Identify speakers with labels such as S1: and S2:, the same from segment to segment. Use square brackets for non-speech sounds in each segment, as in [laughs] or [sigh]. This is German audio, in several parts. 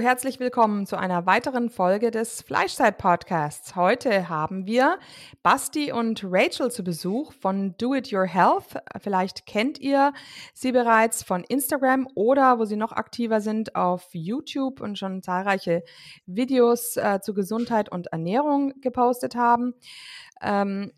S1: Herzlich willkommen zu einer weiteren Folge des Fleischzeit-Podcasts. Heute haben wir Basti und Rachel zu Besuch von Do It Your Health. Vielleicht kennt ihr sie bereits von Instagram oder wo sie noch aktiver sind auf YouTube und schon zahlreiche Videos äh, zu Gesundheit und Ernährung gepostet haben. Ähm,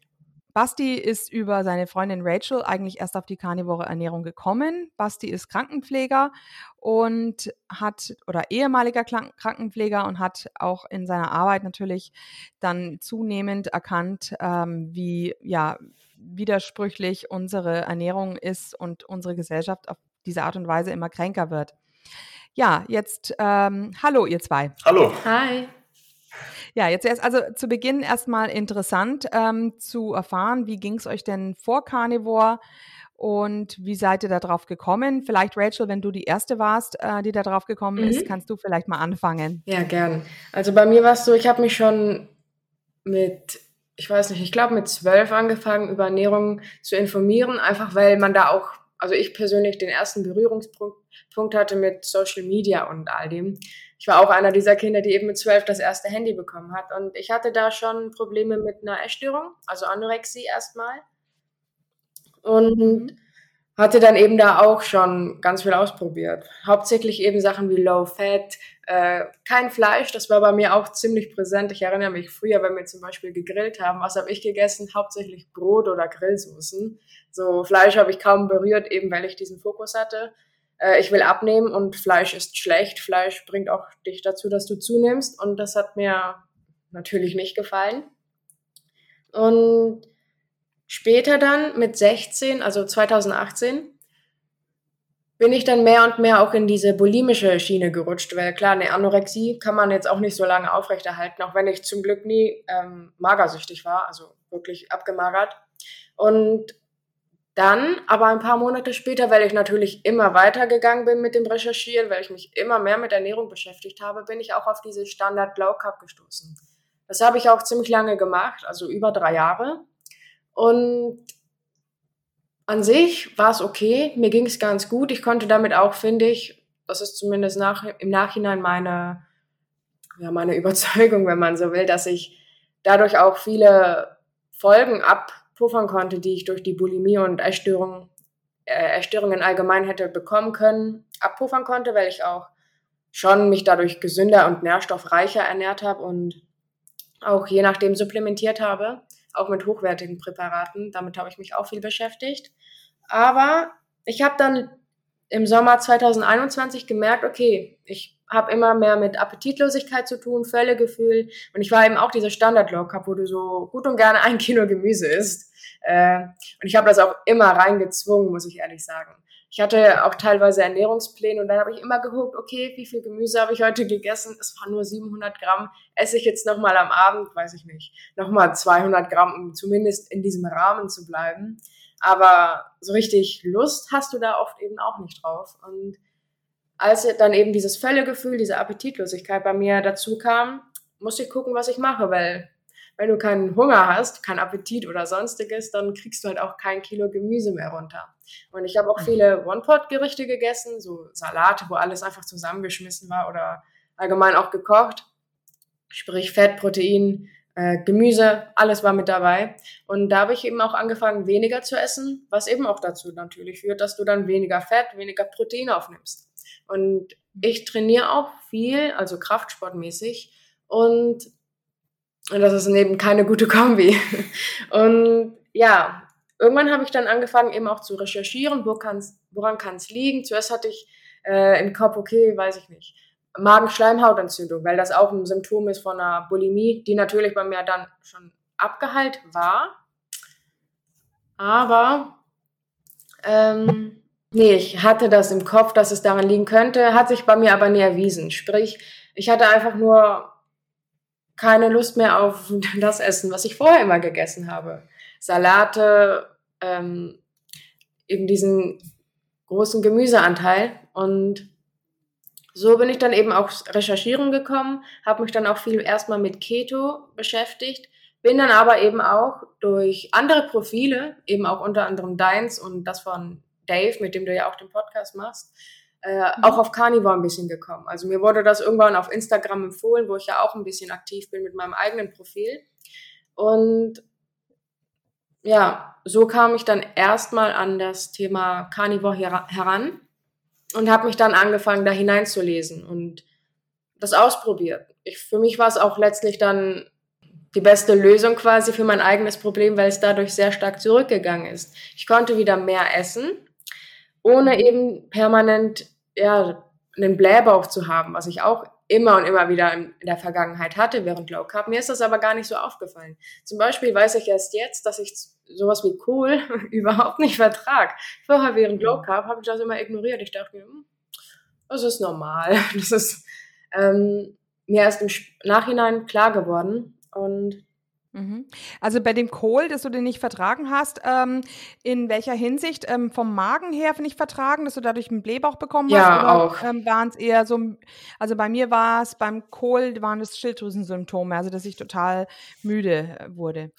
S1: Basti ist über seine Freundin Rachel eigentlich erst auf die karnivore Ernährung gekommen. Basti ist Krankenpfleger und hat oder ehemaliger Krankenpfleger und hat auch in seiner Arbeit natürlich dann zunehmend erkannt, ähm, wie ja widersprüchlich unsere Ernährung ist und unsere Gesellschaft auf diese Art und Weise immer kränker wird. Ja, jetzt ähm, hallo ihr zwei.
S2: Hallo.
S3: Hi.
S1: Ja, jetzt erst also zu Beginn erstmal interessant ähm, zu erfahren, wie ging es euch denn vor Carnivore und wie seid ihr da drauf gekommen? Vielleicht Rachel, wenn du die erste warst, äh, die da drauf gekommen mhm. ist, kannst du vielleicht mal anfangen.
S3: Ja, gern. Also bei mir war es so, ich habe mich schon mit ich weiß nicht, ich glaube mit zwölf angefangen, über Ernährung zu informieren, einfach weil man da auch, also ich persönlich den ersten Berührungspunkt hatte mit Social Media und all dem ich war auch einer dieser Kinder, die eben mit zwölf das erste Handy bekommen hat. Und ich hatte da schon Probleme mit einer Essstörung, also Anorexie erstmal. Und mhm. hatte dann eben da auch schon ganz viel ausprobiert. Hauptsächlich eben Sachen wie Low Fat, äh, kein Fleisch, das war bei mir auch ziemlich präsent. Ich erinnere mich früher, wenn wir zum Beispiel gegrillt haben, was habe ich gegessen? Hauptsächlich Brot oder Grillsoßen. So Fleisch habe ich kaum berührt, eben weil ich diesen Fokus hatte äh, ich will abnehmen und Fleisch ist schlecht. Fleisch bringt auch dich dazu, dass du zunimmst und das hat mir natürlich nicht gefallen. Und später dann mit 16, also 2018, bin ich dann mehr und mehr auch in diese bulimische Schiene gerutscht, weil klar, eine Anorexie kann man jetzt auch nicht so lange aufrechterhalten, auch wenn ich zum Glück nie ähm, magersüchtig war, also wirklich abgemagert. Und dann, aber ein paar Monate später, weil ich natürlich immer weitergegangen bin mit dem Recherchieren, weil ich mich immer mehr mit Ernährung beschäftigt habe, bin ich auch auf diese Standard Low Carb gestoßen. Das habe ich auch ziemlich lange gemacht, also über drei Jahre. Und an sich war es okay, mir ging es ganz gut. Ich konnte damit auch, finde ich, das ist zumindest nach, im Nachhinein meine, ja, meine [laughs] Überzeugung, wenn man so will, dass ich dadurch auch viele Folgen ab puffern konnte, die ich durch die Bulimie und Essstörungen, äh, Essstörungen allgemein hätte bekommen können, abpuffern konnte, weil ich auch schon mich dadurch gesünder und nährstoffreicher ernährt habe und auch je nachdem supplementiert habe, auch mit hochwertigen Präparaten. Damit habe ich mich auch viel beschäftigt. Aber ich habe dann im Sommer 2021 gemerkt, okay, ich habe immer mehr mit Appetitlosigkeit zu tun, Völlegefühl und ich war eben auch diese Standard-Low Cup, wo du so gut und gerne ein Kilo Gemüse isst. Äh, und ich habe das auch immer reingezwungen, muss ich ehrlich sagen. Ich hatte auch teilweise Ernährungspläne und dann habe ich immer geguckt, okay, wie viel Gemüse habe ich heute gegessen? Es waren nur 700 Gramm. Esse ich jetzt nochmal am Abend, weiß ich nicht, nochmal 200 Gramm, um zumindest in diesem Rahmen zu bleiben. Aber so richtig Lust hast du da oft eben auch nicht drauf. Und als dann eben dieses Völlegefühl, diese Appetitlosigkeit bei mir dazu kam, musste ich gucken, was ich mache, weil wenn du keinen Hunger hast, keinen Appetit oder sonstiges, dann kriegst du halt auch kein Kilo Gemüse mehr runter. Und ich habe auch viele One-Pot-Gerichte gegessen, so Salate, wo alles einfach zusammengeschmissen war oder allgemein auch gekocht. Sprich Fett, Protein, äh, Gemüse, alles war mit dabei. Und da habe ich eben auch angefangen, weniger zu essen, was eben auch dazu natürlich führt, dass du dann weniger Fett, weniger Protein aufnimmst. Und ich trainiere auch viel, also kraftsportmäßig. Und und das ist eben keine gute Kombi. Und ja, irgendwann habe ich dann angefangen, eben auch zu recherchieren, wo kann's, woran kann es liegen. Zuerst hatte ich äh, im Kopf, okay, weiß ich nicht, Magenschleimhautentzündung, weil das auch ein Symptom ist von einer Bulimie, die natürlich bei mir dann schon abgeheilt war. Aber ähm, nee, ich hatte das im Kopf, dass es daran liegen könnte, hat sich bei mir aber nie erwiesen. Sprich, ich hatte einfach nur keine Lust mehr auf [laughs] das Essen, was ich vorher immer gegessen habe. Salate, ähm, eben diesen großen Gemüseanteil. Und so bin ich dann eben auch recherchieren gekommen, habe mich dann auch viel erstmal mit Keto beschäftigt, bin dann aber eben auch durch andere Profile, eben auch unter anderem deins und das von Dave, mit dem du ja auch den Podcast machst, äh, mhm. auch auf Carnivore ein bisschen gekommen. Also mir wurde das irgendwann auf Instagram empfohlen, wo ich ja auch ein bisschen aktiv bin mit meinem eigenen Profil. Und ja, so kam ich dann erstmal an das Thema Carnivore her heran und habe mich dann angefangen, da hineinzulesen und das ausprobiert. Ich, für mich war es auch letztlich dann die beste Lösung quasi für mein eigenes Problem, weil es dadurch sehr stark zurückgegangen ist. Ich konnte wieder mehr essen, ohne eben permanent ja, einen Blähbauch zu haben, was ich auch immer und immer wieder in, der Vergangenheit hatte während Low Carb. Mir ist das aber gar nicht so aufgefallen. Zum Beispiel weiß ich erst jetzt, dass ich sowas wie Kohl [laughs] überhaupt nicht vertrag. Vorher während Low Carb habe ich das immer ignoriert. Ich dachte mir, hm, das ist normal. [laughs] Das ist ähm, mir erst im Nachhinein klar geworden. Und
S1: Mhm. Also bei dem Kohl, dass du den nicht vertragen hast, ähm, in welcher Hinsicht? Ähm, vom Magen her nicht vertragen, dass du dadurch einen Blähbauch bekommen
S3: ja,
S1: hast?
S3: Oder auch.
S1: Ähm, waren es eher so, also bei mir war es beim Kohl, waren es Schilddrüsensymptome, also dass ich total müde äh, wurde.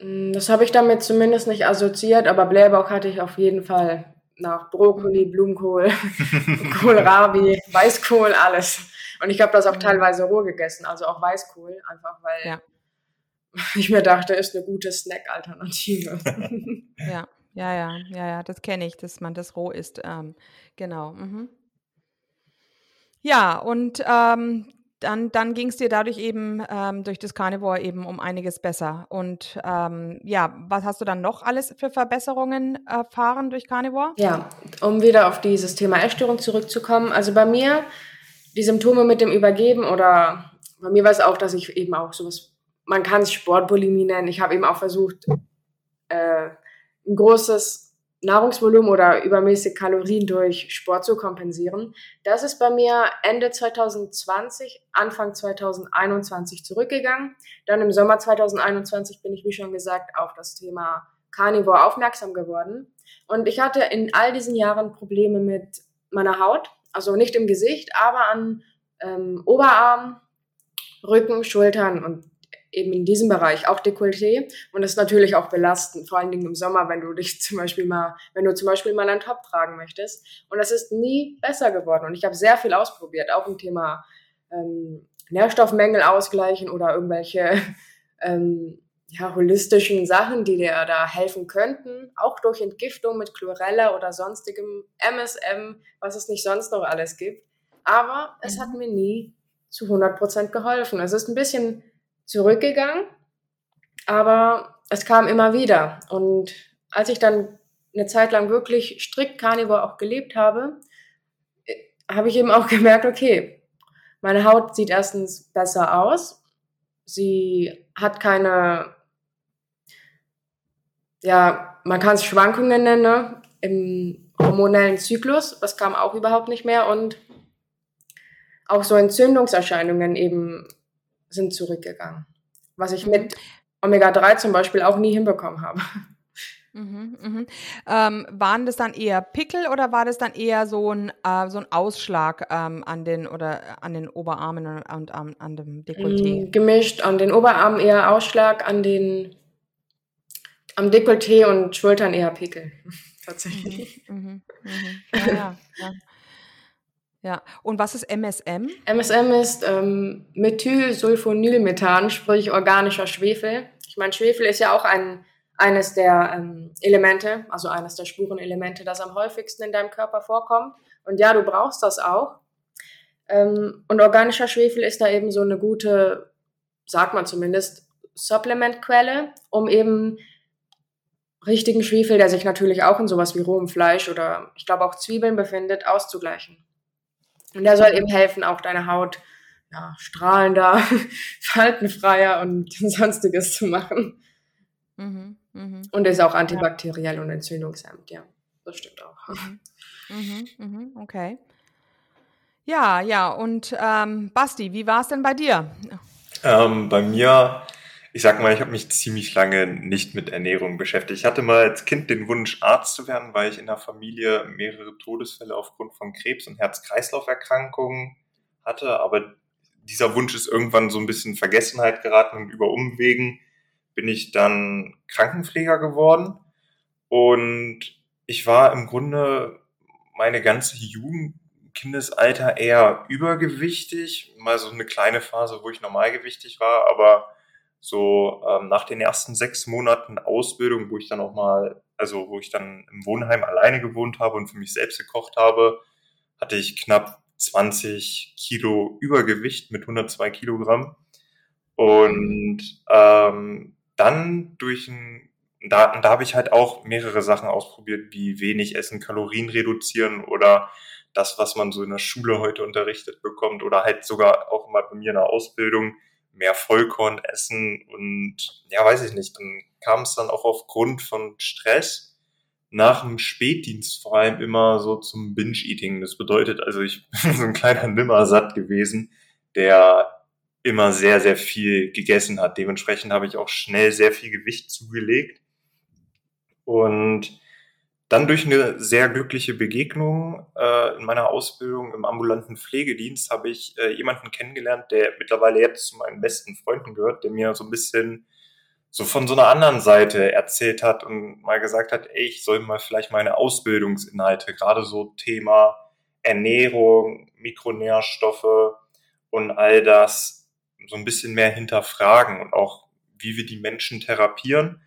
S3: Mm, das habe ich damit zumindest nicht assoziiert, aber Blähbauch hatte ich auf jeden Fall nach Brokkoli, Blumenkohl, [laughs] Kohlrabi, Weißkohl, alles. Und ich habe das auch mhm. teilweise roh gegessen, also auch Weißkohl, einfach weil ja ich mir dachte, ist eine gute Snack-Alternative. [laughs]
S1: ja, ja, ja, ja, ja, das kenne ich, dass man das roh isst. Ähm, genau. Mhm. Ja, und ähm, dann, dann ging es dir dadurch eben ähm, durch das Carnivore eben um einiges besser. Und ähm, ja, was hast du dann noch alles für Verbesserungen erfahren durch Carnivore?
S3: Ja, um wieder auf dieses Thema Essstörung zurückzukommen. Also bei mir, die Symptome mit dem Übergeben oder bei mir war es auch, dass ich eben auch sowas man kann es Sportbulimie nennen. Ich habe eben auch versucht, äh, ein großes Nahrungsvolumen oder übermäßig Kalorien durch Sport zu kompensieren. Das ist bei mir Ende 2020, Anfang 2021 zurückgegangen. Dann im Sommer 2021 bin ich, wie schon gesagt, auf das Thema Carnivore aufmerksam geworden. Und ich hatte in all diesen Jahren Probleme mit meiner Haut, also nicht im Gesicht, aber an ähm, Oberarm, Rücken, Schultern und eben in diesem Bereich auch Dekolleté und das ist natürlich auch belastend, vor allen Dingen im Sommer, wenn du dich [laughs] zum Beispiel mal, wenn du zum Beispiel mal einen Top tragen möchtest und das ist nie besser geworden und ich habe sehr viel ausprobiert, auch im Thema ähm, Nährstoffmängel ausgleichen oder irgendwelche [laughs] ähm, ja, holistischen Sachen, die dir da helfen könnten, auch durch Entgiftung mit Chlorella oder sonstigem MSM, was es nicht sonst noch alles gibt. Aber es hat mhm. mir nie zu 100% geholfen. Es ist ein bisschen zurückgegangen, aber es kam immer wieder. Und als ich dann eine Zeit lang wirklich strikt Carnivore auch gelebt habe, habe ich eben auch [laughs] gemerkt, okay, meine Haut sieht erstens besser aus. Sie hat keine, ja, man kann es Schwankungen nennen, ne? im hormonellen Zyklus. Das kam auch überhaupt nicht mehr. Und auch so Entzündungserscheinungen eben sind zurückgegangen. Was ich mit mhm. Omega-3 zum Beispiel auch nie hinbekommen habe.
S1: Mhm, mhm. Ähm, waren das dann eher Pickel oder war das dann eher so ein, äh, so ein Ausschlag ähm, an den oder an den Oberarmen und, und an, an dem Dekolleté?
S3: Mm, gemischt, an den Oberarmen eher Ausschlag, an den am Dekolleté und Schultern eher Pickel. [laughs] Tatsächlich. Mhm, mhm,
S1: mhm. ja, ja, ja. Ja, und was ist MSM?
S3: MSM ist ähm, Methylsulfonylmethan, sprich organischer Schwefel. Ich meine, Schwefel ist ja auch ein, eines der ähm, Elemente, also eines der Spurenelemente, das am häufigsten in deinem Körper vorkommt. Und ja, du brauchst das auch. Ähm, und organischer Schwefel ist da eben so eine gute, sagt man zumindest, Supplementquelle, um eben richtigen Schwefel, der sich natürlich auch in sowas wie rohem Fleisch oder ich glaube auch Zwiebeln befindet, auszugleichen. Und der soll eben helfen, auch deine Haut ja, strahlender, [laughs] faltenfreier und [laughs] sonstiges zu machen. Mhm, mh. Und ist auch antibakteriell ja. und entzündungshemmend, ja. Das stimmt auch. Mhm.
S1: Mhm, mhm, okay. Ja, ja, und ähm, Basti, wie war es denn bei dir?
S2: Ähm, bei mir ich sag mal, ich habe mich ziemlich lange nicht mit Ernährung beschäftigt. Ich hatte mal als Kind den Wunsch, Arzt zu werden, weil ich in der Familie mehrere Todesfälle aufgrund von Krebs und Herz-Kreislauf-Erkrankungen hatte. Aber dieser Wunsch ist irgendwann so ein bisschen Vergessenheit geraten und über Umwegen bin ich dann Krankenpfleger geworden. Und ich war im Grunde meine ganze Jugend Kindesalter eher übergewichtig, mal so eine kleine Phase, wo ich normalgewichtig war, aber so ähm, nach den ersten sechs Monaten Ausbildung, wo ich dann auch mal, also wo ich dann im Wohnheim alleine gewohnt habe und für mich selbst gekocht habe, hatte ich knapp 20 Kilo Übergewicht mit 102 Kilogramm. Und ähm, dann durch ein, da, da habe ich halt auch mehrere Sachen ausprobiert, wie wenig essen, Kalorien reduzieren oder das, was man so in der Schule heute unterrichtet bekommt oder halt sogar auch mal bei mir in der Ausbildung mehr Vollkorn essen und ja, weiß ich nicht, dann kam es dann auch aufgrund von Stress nach dem Spätdienst vor allem immer so zum Binge-Eating. Das bedeutet also, ich [laughs] bin so ein kleiner Nimmersatt gewesen, der immer sehr, sehr viel gegessen hat. Dementsprechend habe ich auch schnell sehr viel Gewicht zugelegt. Und dann durch eine sehr glückliche Begegnung äh, in meiner Ausbildung im ambulanten Pflegedienst habe ich äh, jemanden kennengelernt, der mittlerweile jetzt zu meinen besten Freunden gehört, der mir so ein bisschen so von so einer anderen Seite erzählt hat und mal gesagt hat, ey, ich soll mal vielleicht meine Ausbildungsinhalte, gerade so Thema Ernährung, Mikronährstoffe und all das so ein bisschen mehr hinterfragen und auch wie wir die Menschen therapieren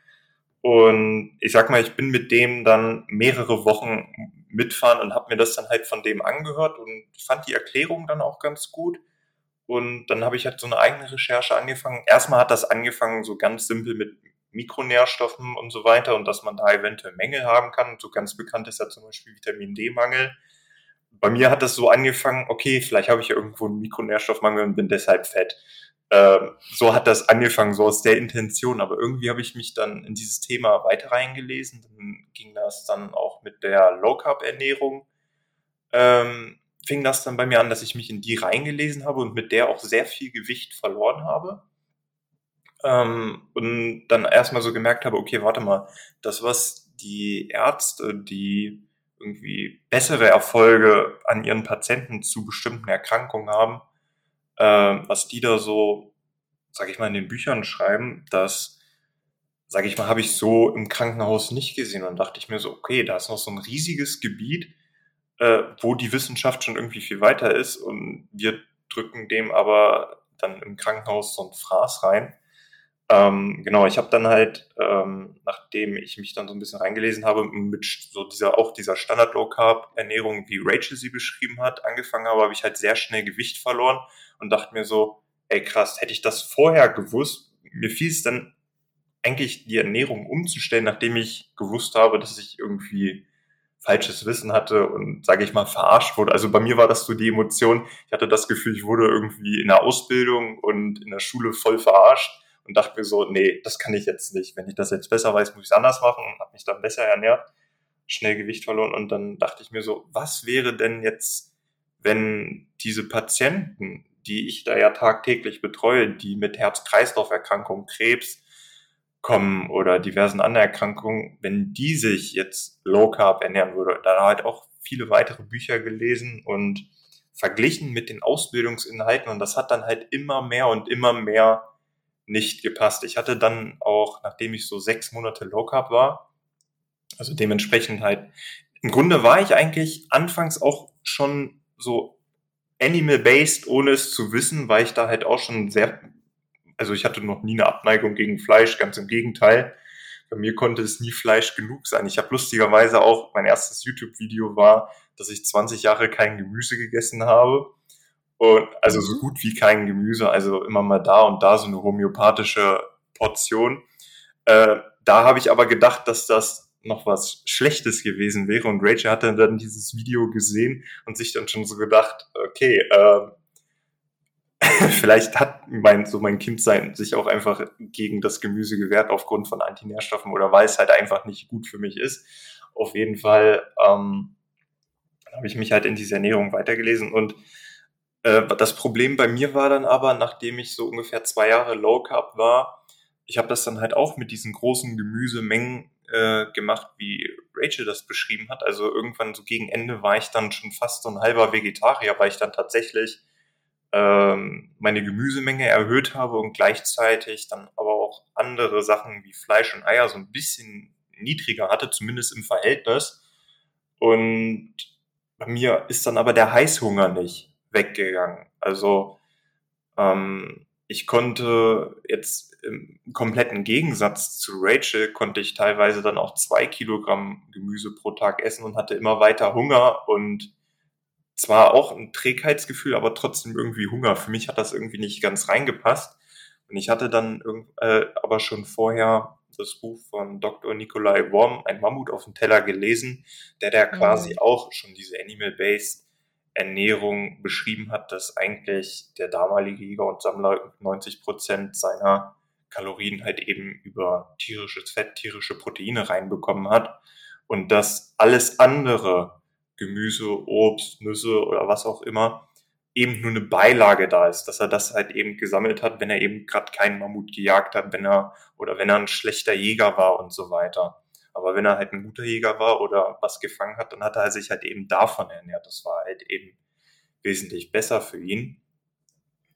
S2: und ich sag mal, ich bin mit dem dann mehrere Wochen mitfahren und habe mir das dann halt von dem angehört und fand die Erklärung dann auch ganz gut. Und dann habe ich halt so eine eigene Recherche angefangen. Erstmal hat das angefangen so ganz simpel mit Mikronährstoffen und so weiter und dass man da eventuell Mängel haben kann. Und so ganz bekannt ist ja zum Beispiel Vitamin D-Mangel. Bei mir hat das so angefangen, okay, vielleicht habe ich ja irgendwo einen Mikronährstoffmangel und bin deshalb fett. Ähm, so hat das angefangen, so aus der Intention. Aber irgendwie habe ich mich dann in dieses Thema weiter reingelesen. Dann ging das dann auch mit der Low Carb Ernährung. Ähm, fing das dann bei mir an, dass ich mich in die reingelesen habe und mit der auch sehr viel Gewicht verloren habe. Ähm, und dann erstmal so gemerkt habe, okay, warte mal, das, was die Ärzte, die irgendwie bessere Erfolge an ihren Patienten zu bestimmten Erkrankungen haben, äh, was die da so, sag ich mal, in den Büchern schreiben, das, sag ich mal, habe ich so im Krankenhaus nicht gesehen. Und dachte ich mir so, okay, da ist noch so ein riesiges Gebiet, äh, wo die Wissenschaft schon irgendwie viel weiter ist und wir drücken dem aber dann im Krankenhaus so ein Fraß rein. Ähm, genau, ich habe dann halt, ähm, nachdem ich mich dann so ein bisschen reingelesen habe, mit so dieser auch dieser Standard Low Carb Ernährung, wie Rachel sie beschrieben hat, angefangen habe, habe ich halt sehr schnell Gewicht verloren und dachte mir so, ey krass, hätte ich das vorher gewusst, mir fiel es dann eigentlich die Ernährung umzustellen, nachdem ich gewusst habe, dass ich irgendwie falsches Wissen hatte und, sage ich mal, verarscht wurde. Also bei mir war das so die Emotion, ich hatte das Gefühl, ich wurde irgendwie in der Ausbildung und in der Schule voll verarscht und dachte mir so, nee, das kann ich jetzt nicht. Wenn ich das jetzt besser weiß, muss ich es anders machen und habe mich dann besser ernährt, schnell Gewicht verloren und dann dachte ich mir so, was wäre denn jetzt, wenn diese Patienten die ich da ja tagtäglich betreue, die mit Herz-Kreislauf-Erkrankungen, Krebs kommen oder diversen anderen Erkrankungen, wenn die sich jetzt Low Carb ernähren würde, da halt auch viele weitere Bücher gelesen und verglichen mit den Ausbildungsinhalten und das hat dann halt immer mehr und immer mehr nicht gepasst. Ich hatte dann auch, nachdem ich so sechs Monate Low Carb war, also dementsprechend halt, im Grunde war ich eigentlich anfangs auch schon so animal-based, ohne es zu wissen, weil ich da halt auch schon sehr, also ich hatte noch nie eine Abneigung gegen Fleisch, ganz im Gegenteil. Bei mir konnte es nie Fleisch genug sein. Ich habe lustigerweise auch, mein erstes YouTube-Video war, dass ich 20 Jahre kein Gemüse gegessen habe. Und also so mhm. gut wie kein Gemüse, also immer mal da und da so eine homöopathische Portion. Äh, da habe ich aber gedacht, dass das noch was Schlechtes gewesen wäre. Und Rachel hatte dann dieses Video gesehen und sich dann schon so gedacht, okay, äh, [laughs] vielleicht hat mein, so mein Kindsein sich auch einfach gegen das Gemüse gewehrt aufgrund von Antinährstoffen oder weil es halt einfach nicht gut für mich ist. Auf jeden Fall ähm, habe ich mich halt in diese Ernährung weitergelesen und das Problem bei mir war dann aber, nachdem ich so ungefähr zwei Jahre Low Carb war, ich habe das dann halt auch mit diesen großen Gemüsemengen äh, gemacht, wie Rachel das beschrieben hat. Also irgendwann so gegen Ende war ich dann schon fast so ein halber Vegetarier, weil ich dann tatsächlich ähm, meine Gemüsemenge erhöht habe und gleichzeitig dann aber auch andere Sachen wie Fleisch und Eier so ein bisschen niedriger hatte, zumindest im Verhältnis. Und bei mir ist dann aber der Heißhunger nicht weggegangen. Also ähm, ich konnte jetzt im kompletten Gegensatz zu Rachel, konnte ich teilweise dann auch zwei Kilogramm Gemüse pro Tag essen und hatte immer weiter Hunger und zwar auch ein Trägheitsgefühl, aber trotzdem irgendwie Hunger. Für mich hat das irgendwie nicht ganz reingepasst. Und ich hatte dann äh, aber schon vorher das Buch von Dr. Nikolai Worm, ein Mammut auf dem Teller gelesen, der da quasi mhm. auch schon diese Animal-Based Ernährung beschrieben hat, dass eigentlich der damalige Jäger und Sammler 90 Prozent seiner Kalorien halt eben über tierisches Fett, tierische Proteine reinbekommen hat und dass alles andere, Gemüse, Obst, Nüsse oder was auch immer, eben nur eine Beilage da ist, dass er das halt eben gesammelt hat, wenn er eben gerade keinen Mammut gejagt hat, wenn er oder wenn er ein schlechter Jäger war und so weiter. Aber wenn er halt ein guter Jäger war oder was gefangen hat, dann hat er sich halt eben davon ernährt. Das war halt eben wesentlich besser für ihn.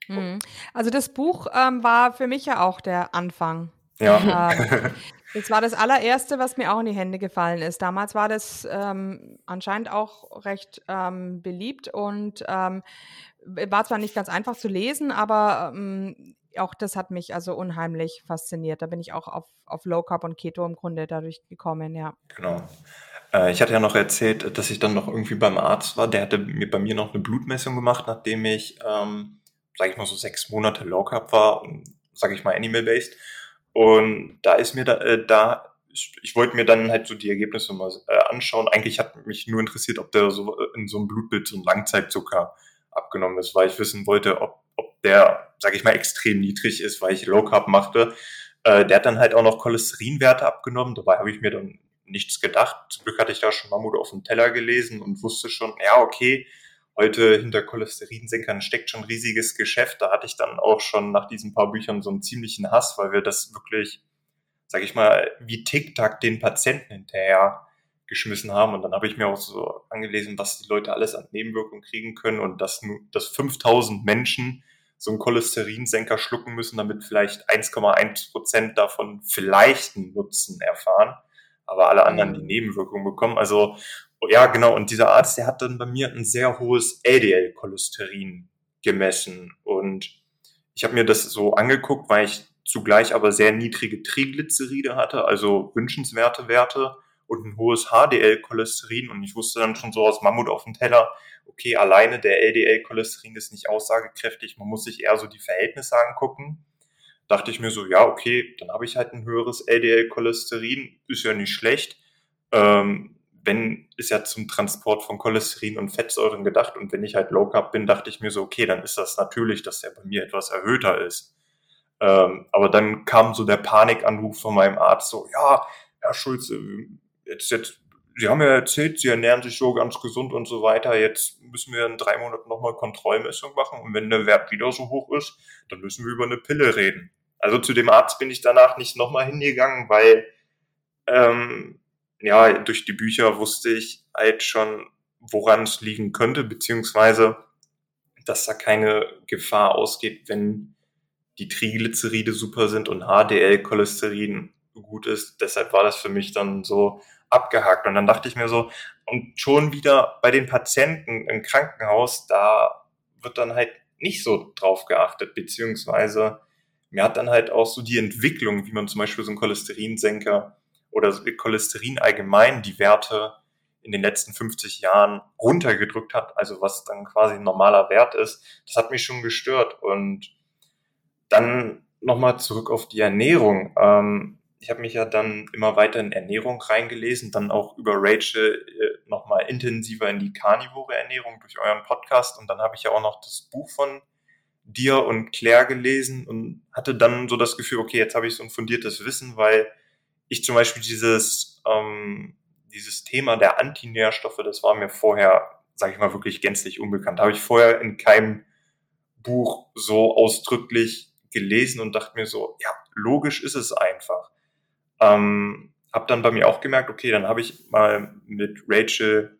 S1: Mhm. Also das Buch ähm, war für mich ja auch der Anfang.
S2: Ja.
S1: Ähm, [laughs] das war das allererste, was mir auch in die Hände gefallen ist. Damals war das ähm, anscheinend auch recht ähm, beliebt und ähm, war zwar nicht ganz einfach zu lesen, aber ähm, auch das hat mich also unheimlich fasziniert. Da bin ich auch auf, auf Low Carb und Keto im Grunde dadurch gekommen, ja.
S2: Genau. Äh, ich hatte ja noch erzählt, dass ich dann noch irgendwie beim Arzt war. Der hatte mir bei mir noch eine Blutmessung gemacht, nachdem ich, ähm, sage ich mal so sechs Monate Low Carb war und sage ich mal Animal-Based. Und da ist mir da, äh, da ich, ich wollte mir dann halt so die Ergebnisse mal äh, anschauen. Eigentlich hat mich nur interessiert, ob der so äh, in so einem Blutbild so ein Langzeitzucker abgenommen ist, weil ich wissen wollte, ob, ob der, sage ich mal, extrem niedrig ist, weil ich Low Carb machte. Äh, der hat dann halt auch noch Cholesterinwerte abgenommen. Dabei habe ich mir dann nichts gedacht. Zum Glück hatte ich da schon Mammut auf dem Teller gelesen und wusste schon, ja, okay, heute hinter Cholesterinsenkern steckt schon riesiges Geschäft. Da hatte ich dann auch schon nach diesen paar Büchern so einen ziemlichen Hass, weil wir das wirklich, sage ich mal, wie TikTok den Patienten hinterher geschmissen haben. Und dann habe ich mir auch so angelesen, was die Leute alles an Nebenwirkungen kriegen können und dass, dass 5000 Menschen so einen Cholesterinsenker schlucken müssen, damit vielleicht 1,1 Prozent davon vielleicht einen Nutzen erfahren, aber alle anderen die mhm. Nebenwirkungen bekommen. Also ja, genau. Und dieser Arzt, der hat dann bei mir ein sehr hohes LDL-Cholesterin gemessen und ich habe mir das so angeguckt, weil ich zugleich aber sehr niedrige Triglyceride hatte, also wünschenswerte Werte und ein hohes HDL-Cholesterin. Und ich wusste dann schon so aus Mammut auf dem Teller, okay, alleine der LDL-Cholesterin ist nicht aussagekräftig, man muss sich eher so die Verhältnisse angucken. Dachte ich mir so, ja, okay, dann habe ich halt ein höheres LDL-Cholesterin, ist ja nicht schlecht. Ähm, wenn, ist ja zum Transport von Cholesterin und Fettsäuren gedacht und wenn ich halt Low Carb bin, dachte ich mir so, okay, dann ist das natürlich, dass der bei mir etwas erhöhter ist. Ähm, aber dann kam so der Panikanruf von meinem Arzt so, ja, Herr Schulze, jetzt, jetzt, Sie haben ja erzählt, Sie ernähren sich so ganz gesund und so weiter. Jetzt müssen wir in drei Monaten nochmal Kontrollmessung machen. Und wenn der Wert wieder so hoch ist, dann müssen wir über eine Pille reden. Also zu dem Arzt bin ich danach nicht nochmal hingegangen, weil ähm, ja, durch die Bücher wusste ich halt schon, woran es liegen könnte, beziehungsweise dass da keine Gefahr ausgeht, wenn die Triglyceride super sind und HDL-Cholesterin gut ist. Deshalb war das für mich dann so abgehakt. Und dann dachte ich mir so, und schon wieder bei den Patienten im Krankenhaus, da wird dann halt nicht so drauf geachtet, beziehungsweise mir hat dann halt auch so die Entwicklung, wie man zum Beispiel so einen Cholesterinsenker oder Cholesterin allgemein die Werte in den letzten 50 Jahren runtergedrückt hat, also was dann quasi ein normaler Wert ist, das hat mich schon gestört. Und dann nochmal zurück auf die Ernährung. Ähm, ich habe mich ja dann immer weiter in Ernährung reingelesen, dann auch über Rachel äh, nochmal intensiver in die karnivore Ernährung durch euren Podcast und dann habe ich ja auch noch das Buch von dir und Claire gelesen und hatte dann so das Gefühl, okay, jetzt habe ich so ein fundiertes Wissen, weil ich zum Beispiel dieses, ähm, dieses Thema der Antinährstoffe, das war mir vorher, sage ich mal, wirklich gänzlich unbekannt. Habe ich vorher in keinem Buch so ausdrücklich gelesen und dachte mir so, ja, logisch ist es einfach. Ähm, hab dann bei mir auch gemerkt, okay, dann habe ich mal mit Rachel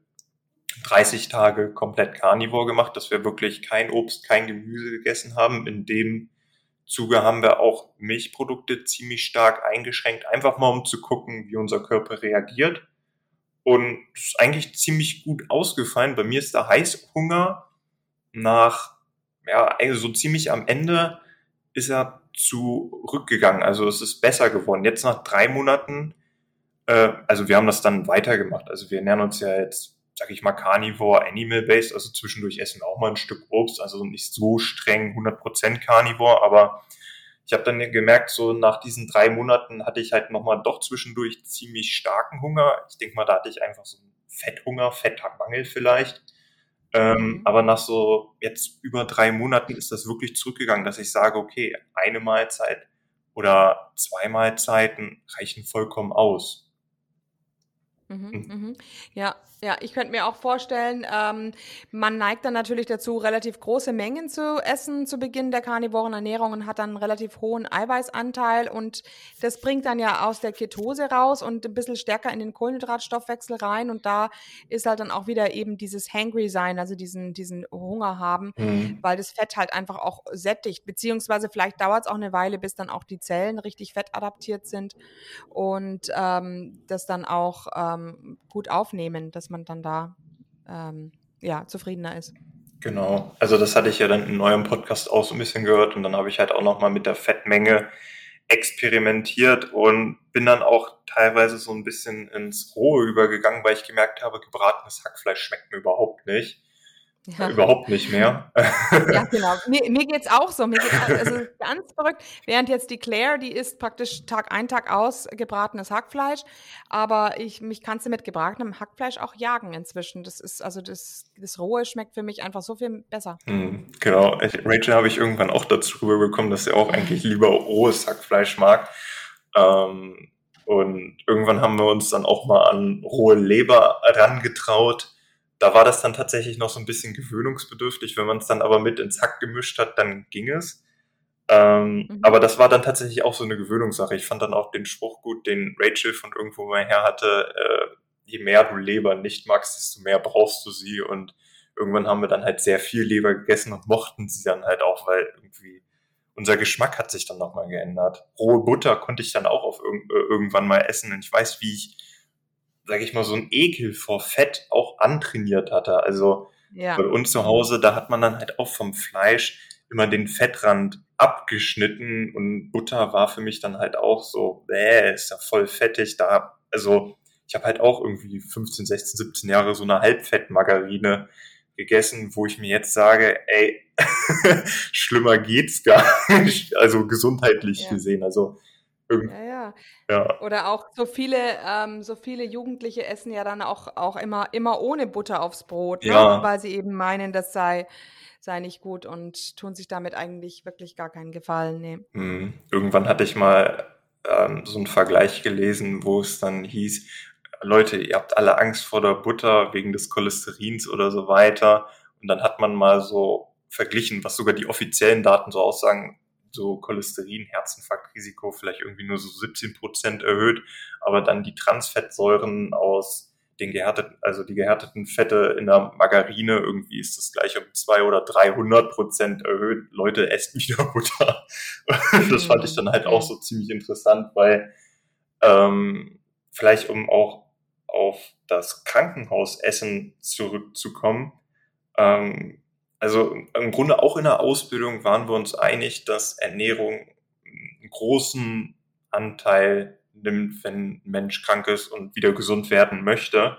S2: 30 Tage komplett Carnivore gemacht, dass wir wirklich kein Obst, kein Gemüse gegessen haben. In dem Zuge haben wir auch Milchprodukte ziemlich stark eingeschränkt, einfach mal um zu gucken, wie unser Körper reagiert. Und es ist eigentlich ziemlich gut ausgefallen. Bei mir ist der Heißhunger nach, ja, so ziemlich am Ende ist er zurückgegangen. Also es ist besser geworden. Jetzt nach drei Monaten, äh, also wir haben das dann weitergemacht. Also wir ernähren uns ja jetzt sag ich mal, Carnivore, Animal-Based, also zwischendurch essen wir auch mal ein Stück Obst, also nicht so streng 100% Carnivore, aber ich habe dann gemerkt, so nach diesen drei Monaten hatte ich halt nochmal doch zwischendurch ziemlich starken Hunger. Ich denke mal, da hatte ich einfach so einen Fetthunger, Fettmangel vielleicht. Ähm, mhm. Aber nach so jetzt über drei Monaten ist das wirklich zurückgegangen, dass ich sage, okay, eine Mahlzeit oder zwei Mahlzeiten reichen vollkommen aus.
S1: Mhm, hm. mhm. Ja, ja, ich könnte mir auch vorstellen, ähm, man neigt dann natürlich dazu, relativ große Mengen zu essen zu Beginn der karnivoren Ernährung und hat dann einen relativ hohen Eiweißanteil und das bringt dann ja aus der Ketose raus und ein bisschen stärker in den Kohlenhydratstoffwechsel rein und da ist halt dann auch wieder eben dieses Hangry sein, also diesen, diesen Hunger haben, mhm. weil das Fett halt einfach auch sättigt, beziehungsweise vielleicht dauert es auch eine Weile, bis dann auch die Zellen richtig fettadaptiert sind und ähm, das dann auch ähm, gut aufnehmen, dass man dann da ähm, ja, zufriedener ist.
S2: Genau, also das hatte ich ja dann in eurem Podcast auch so ein bisschen gehört und dann habe ich halt auch nochmal mit der Fettmenge experimentiert und bin dann auch teilweise so ein bisschen ins Rohe übergegangen, weil ich gemerkt habe, gebratenes Hackfleisch schmeckt mir überhaupt nicht. Ja. Überhaupt nicht mehr.
S1: Ja, genau. Mir, mir geht es auch so. Mir geht's also ganz verrückt. Während jetzt die Claire, die isst praktisch Tag ein, Tag aus gebratenes Hackfleisch. Aber ich, mich kannst du mit gebratenem Hackfleisch auch jagen inzwischen. Das ist, also das, das Rohe schmeckt für mich einfach so viel besser.
S2: Hm, genau. Rachel habe ich irgendwann auch dazu rüberbekommen, dass sie auch eigentlich lieber rohes Hackfleisch mag. Ähm, und irgendwann haben wir uns dann auch mal an rohe Leber herangetraut da war das dann tatsächlich noch so ein bisschen gewöhnungsbedürftig. Wenn man es dann aber mit ins Hack gemischt hat, dann ging es. Ähm, mhm. Aber das war dann tatsächlich auch so eine Gewöhnungssache. Ich fand dann auch den Spruch gut, den Rachel von irgendwo mal her hatte, äh, je mehr du Leber nicht magst, desto mehr brauchst du sie. Und irgendwann haben wir dann halt sehr viel Leber gegessen und mochten sie dann halt auch, weil irgendwie unser Geschmack hat sich dann nochmal geändert. Rohe Butter konnte ich dann auch auf irg äh, irgendwann mal essen. Und ich weiß, wie ich sage ich mal, so ein Ekel vor Fett auch antrainiert hatte. Also ja. bei uns zu Hause, da hat man dann halt auch vom Fleisch immer den Fettrand abgeschnitten und Butter war für mich dann halt auch so, bäh, ist ja voll fettig. Da, also ich habe halt auch irgendwie 15, 16, 17 Jahre so eine Halbfettmargarine gegessen, wo ich mir jetzt sage, ey, [laughs] schlimmer geht's gar nicht, also gesundheitlich ja. gesehen. Also
S1: ja, ja, ja. Oder auch so viele, ähm, so viele Jugendliche essen ja dann auch, auch immer, immer ohne Butter aufs Brot, ne? ja. weil sie eben meinen, das sei, sei nicht gut und tun sich damit eigentlich wirklich gar keinen Gefallen. Nee.
S2: Mhm. Irgendwann hatte ich mal ähm, so einen Vergleich gelesen, wo es dann hieß, Leute, ihr habt alle Angst vor der Butter wegen des Cholesterins oder so weiter. Und dann hat man mal so verglichen, was sogar die offiziellen Daten so aussagen, so Cholesterin, Herzinfarktrisiko vielleicht irgendwie nur so 17 Prozent erhöht, aber dann die Transfettsäuren aus den gehärteten, also die gehärteten Fette in der Margarine, irgendwie ist das gleich um zwei oder 300 Prozent erhöht. Leute, esst wieder Butter. [laughs] das fand ich dann halt auch so ziemlich interessant, weil ähm, vielleicht um auch auf das Krankenhausessen zurückzukommen, ähm, also im Grunde auch in der Ausbildung waren wir uns einig, dass Ernährung einen großen Anteil nimmt, wenn ein Mensch krank ist und wieder gesund werden möchte.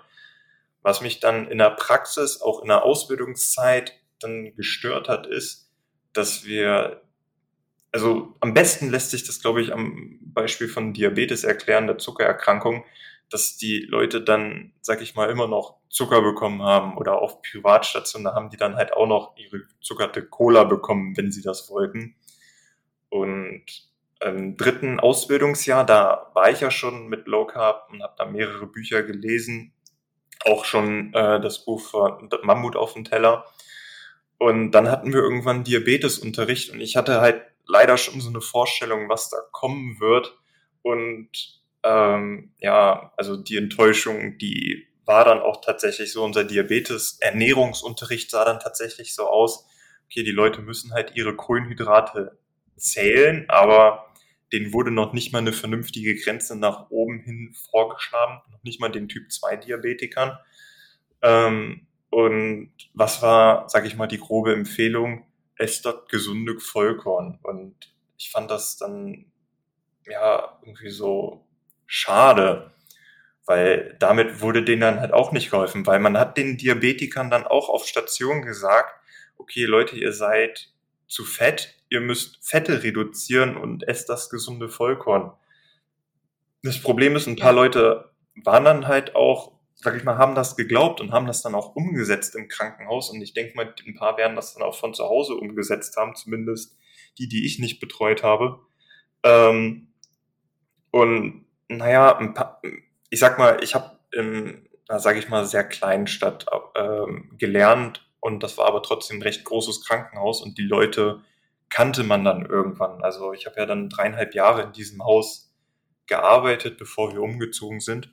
S2: Was mich dann in der Praxis, auch in der Ausbildungszeit dann gestört hat, ist, dass wir, also am besten lässt sich das, glaube ich, am Beispiel von Diabetes erklären, der Zuckererkrankung, dass die Leute dann, sag ich mal, immer noch Zucker bekommen haben oder auf Privatstationen, da haben die dann halt auch noch ihre zuckerte Cola bekommen, wenn sie das wollten. Und im dritten Ausbildungsjahr, da war ich ja schon mit Low Carb und habe da mehrere Bücher gelesen, auch schon äh, das Buch von Mammut auf dem Teller. Und dann hatten wir irgendwann Diabetesunterricht und ich hatte halt leider schon so eine Vorstellung, was da kommen wird. Und ähm, ja, also die Enttäuschung, die war dann auch tatsächlich so, unser Diabetes-Ernährungsunterricht sah dann tatsächlich so aus, okay, die Leute müssen halt ihre Kohlenhydrate zählen, aber denen wurde noch nicht mal eine vernünftige Grenze nach oben hin vorgeschlagen, noch nicht mal den Typ 2 Diabetikern. Ähm, und was war, sage ich mal, die grobe Empfehlung? Esst dort gesunde Vollkorn. Und ich fand das dann ja irgendwie so schade, weil damit wurde denen dann halt auch nicht geholfen, weil man hat den Diabetikern dann auch auf Station gesagt, okay Leute, ihr seid zu fett, ihr müsst Fette reduzieren und esst das gesunde Vollkorn. Das Problem ist, ein paar Leute waren dann halt auch, sag ich mal, haben das geglaubt und haben das dann auch umgesetzt im Krankenhaus. Und ich denke mal, ein paar werden das dann auch von zu Hause umgesetzt haben, zumindest die, die ich nicht betreut habe. Ähm, und naja, ein paar, ich sag mal, ich habe in einer, sage ich mal, sehr kleinen Stadt ähm, gelernt und das war aber trotzdem ein recht großes Krankenhaus und die Leute kannte man dann irgendwann. Also ich habe ja dann dreieinhalb Jahre in diesem Haus gearbeitet, bevor wir umgezogen sind.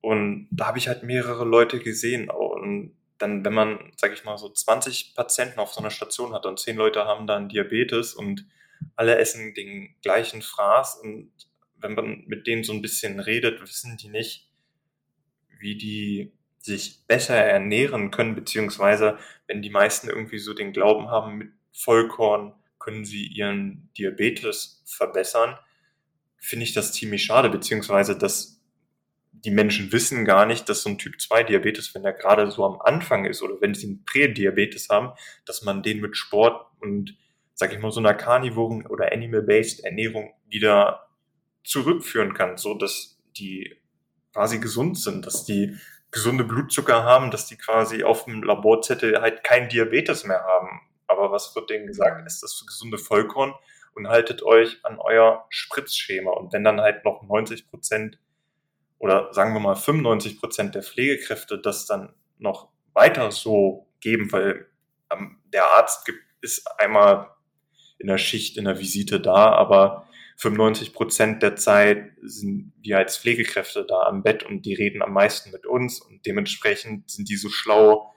S2: Und da habe ich halt mehrere Leute gesehen. Und dann, wenn man, sage ich mal, so 20 Patienten auf so einer Station hat und 10 Leute haben dann Diabetes und alle essen den gleichen Fraß und wenn man mit denen so ein bisschen redet, wissen die nicht, wie die sich besser ernähren können, beziehungsweise wenn die meisten irgendwie so den Glauben haben, mit Vollkorn können sie ihren Diabetes verbessern, finde ich das ziemlich schade, beziehungsweise dass die Menschen wissen gar nicht, dass so ein Typ 2 Diabetes, wenn er gerade so am Anfang ist oder wenn sie einen Prädiabetes haben, dass man den mit Sport und, sag ich mal, so einer carnivoren oder animal-based Ernährung wieder zurückführen kann, so dass die quasi gesund sind, dass die gesunde Blutzucker haben, dass die quasi auf dem Laborzettel halt kein Diabetes mehr haben. Aber was wird denen gesagt? Ist das für gesunde Vollkorn und haltet euch an euer Spritzschema. Und wenn dann halt noch 90 Prozent oder sagen wir mal 95 Prozent der Pflegekräfte das dann noch weiter so geben, weil ähm, der Arzt gibt, ist einmal in der Schicht, in der Visite da, aber 95 Prozent der Zeit sind wir als Pflegekräfte da am Bett und die reden am meisten mit uns und dementsprechend sind die so schlau,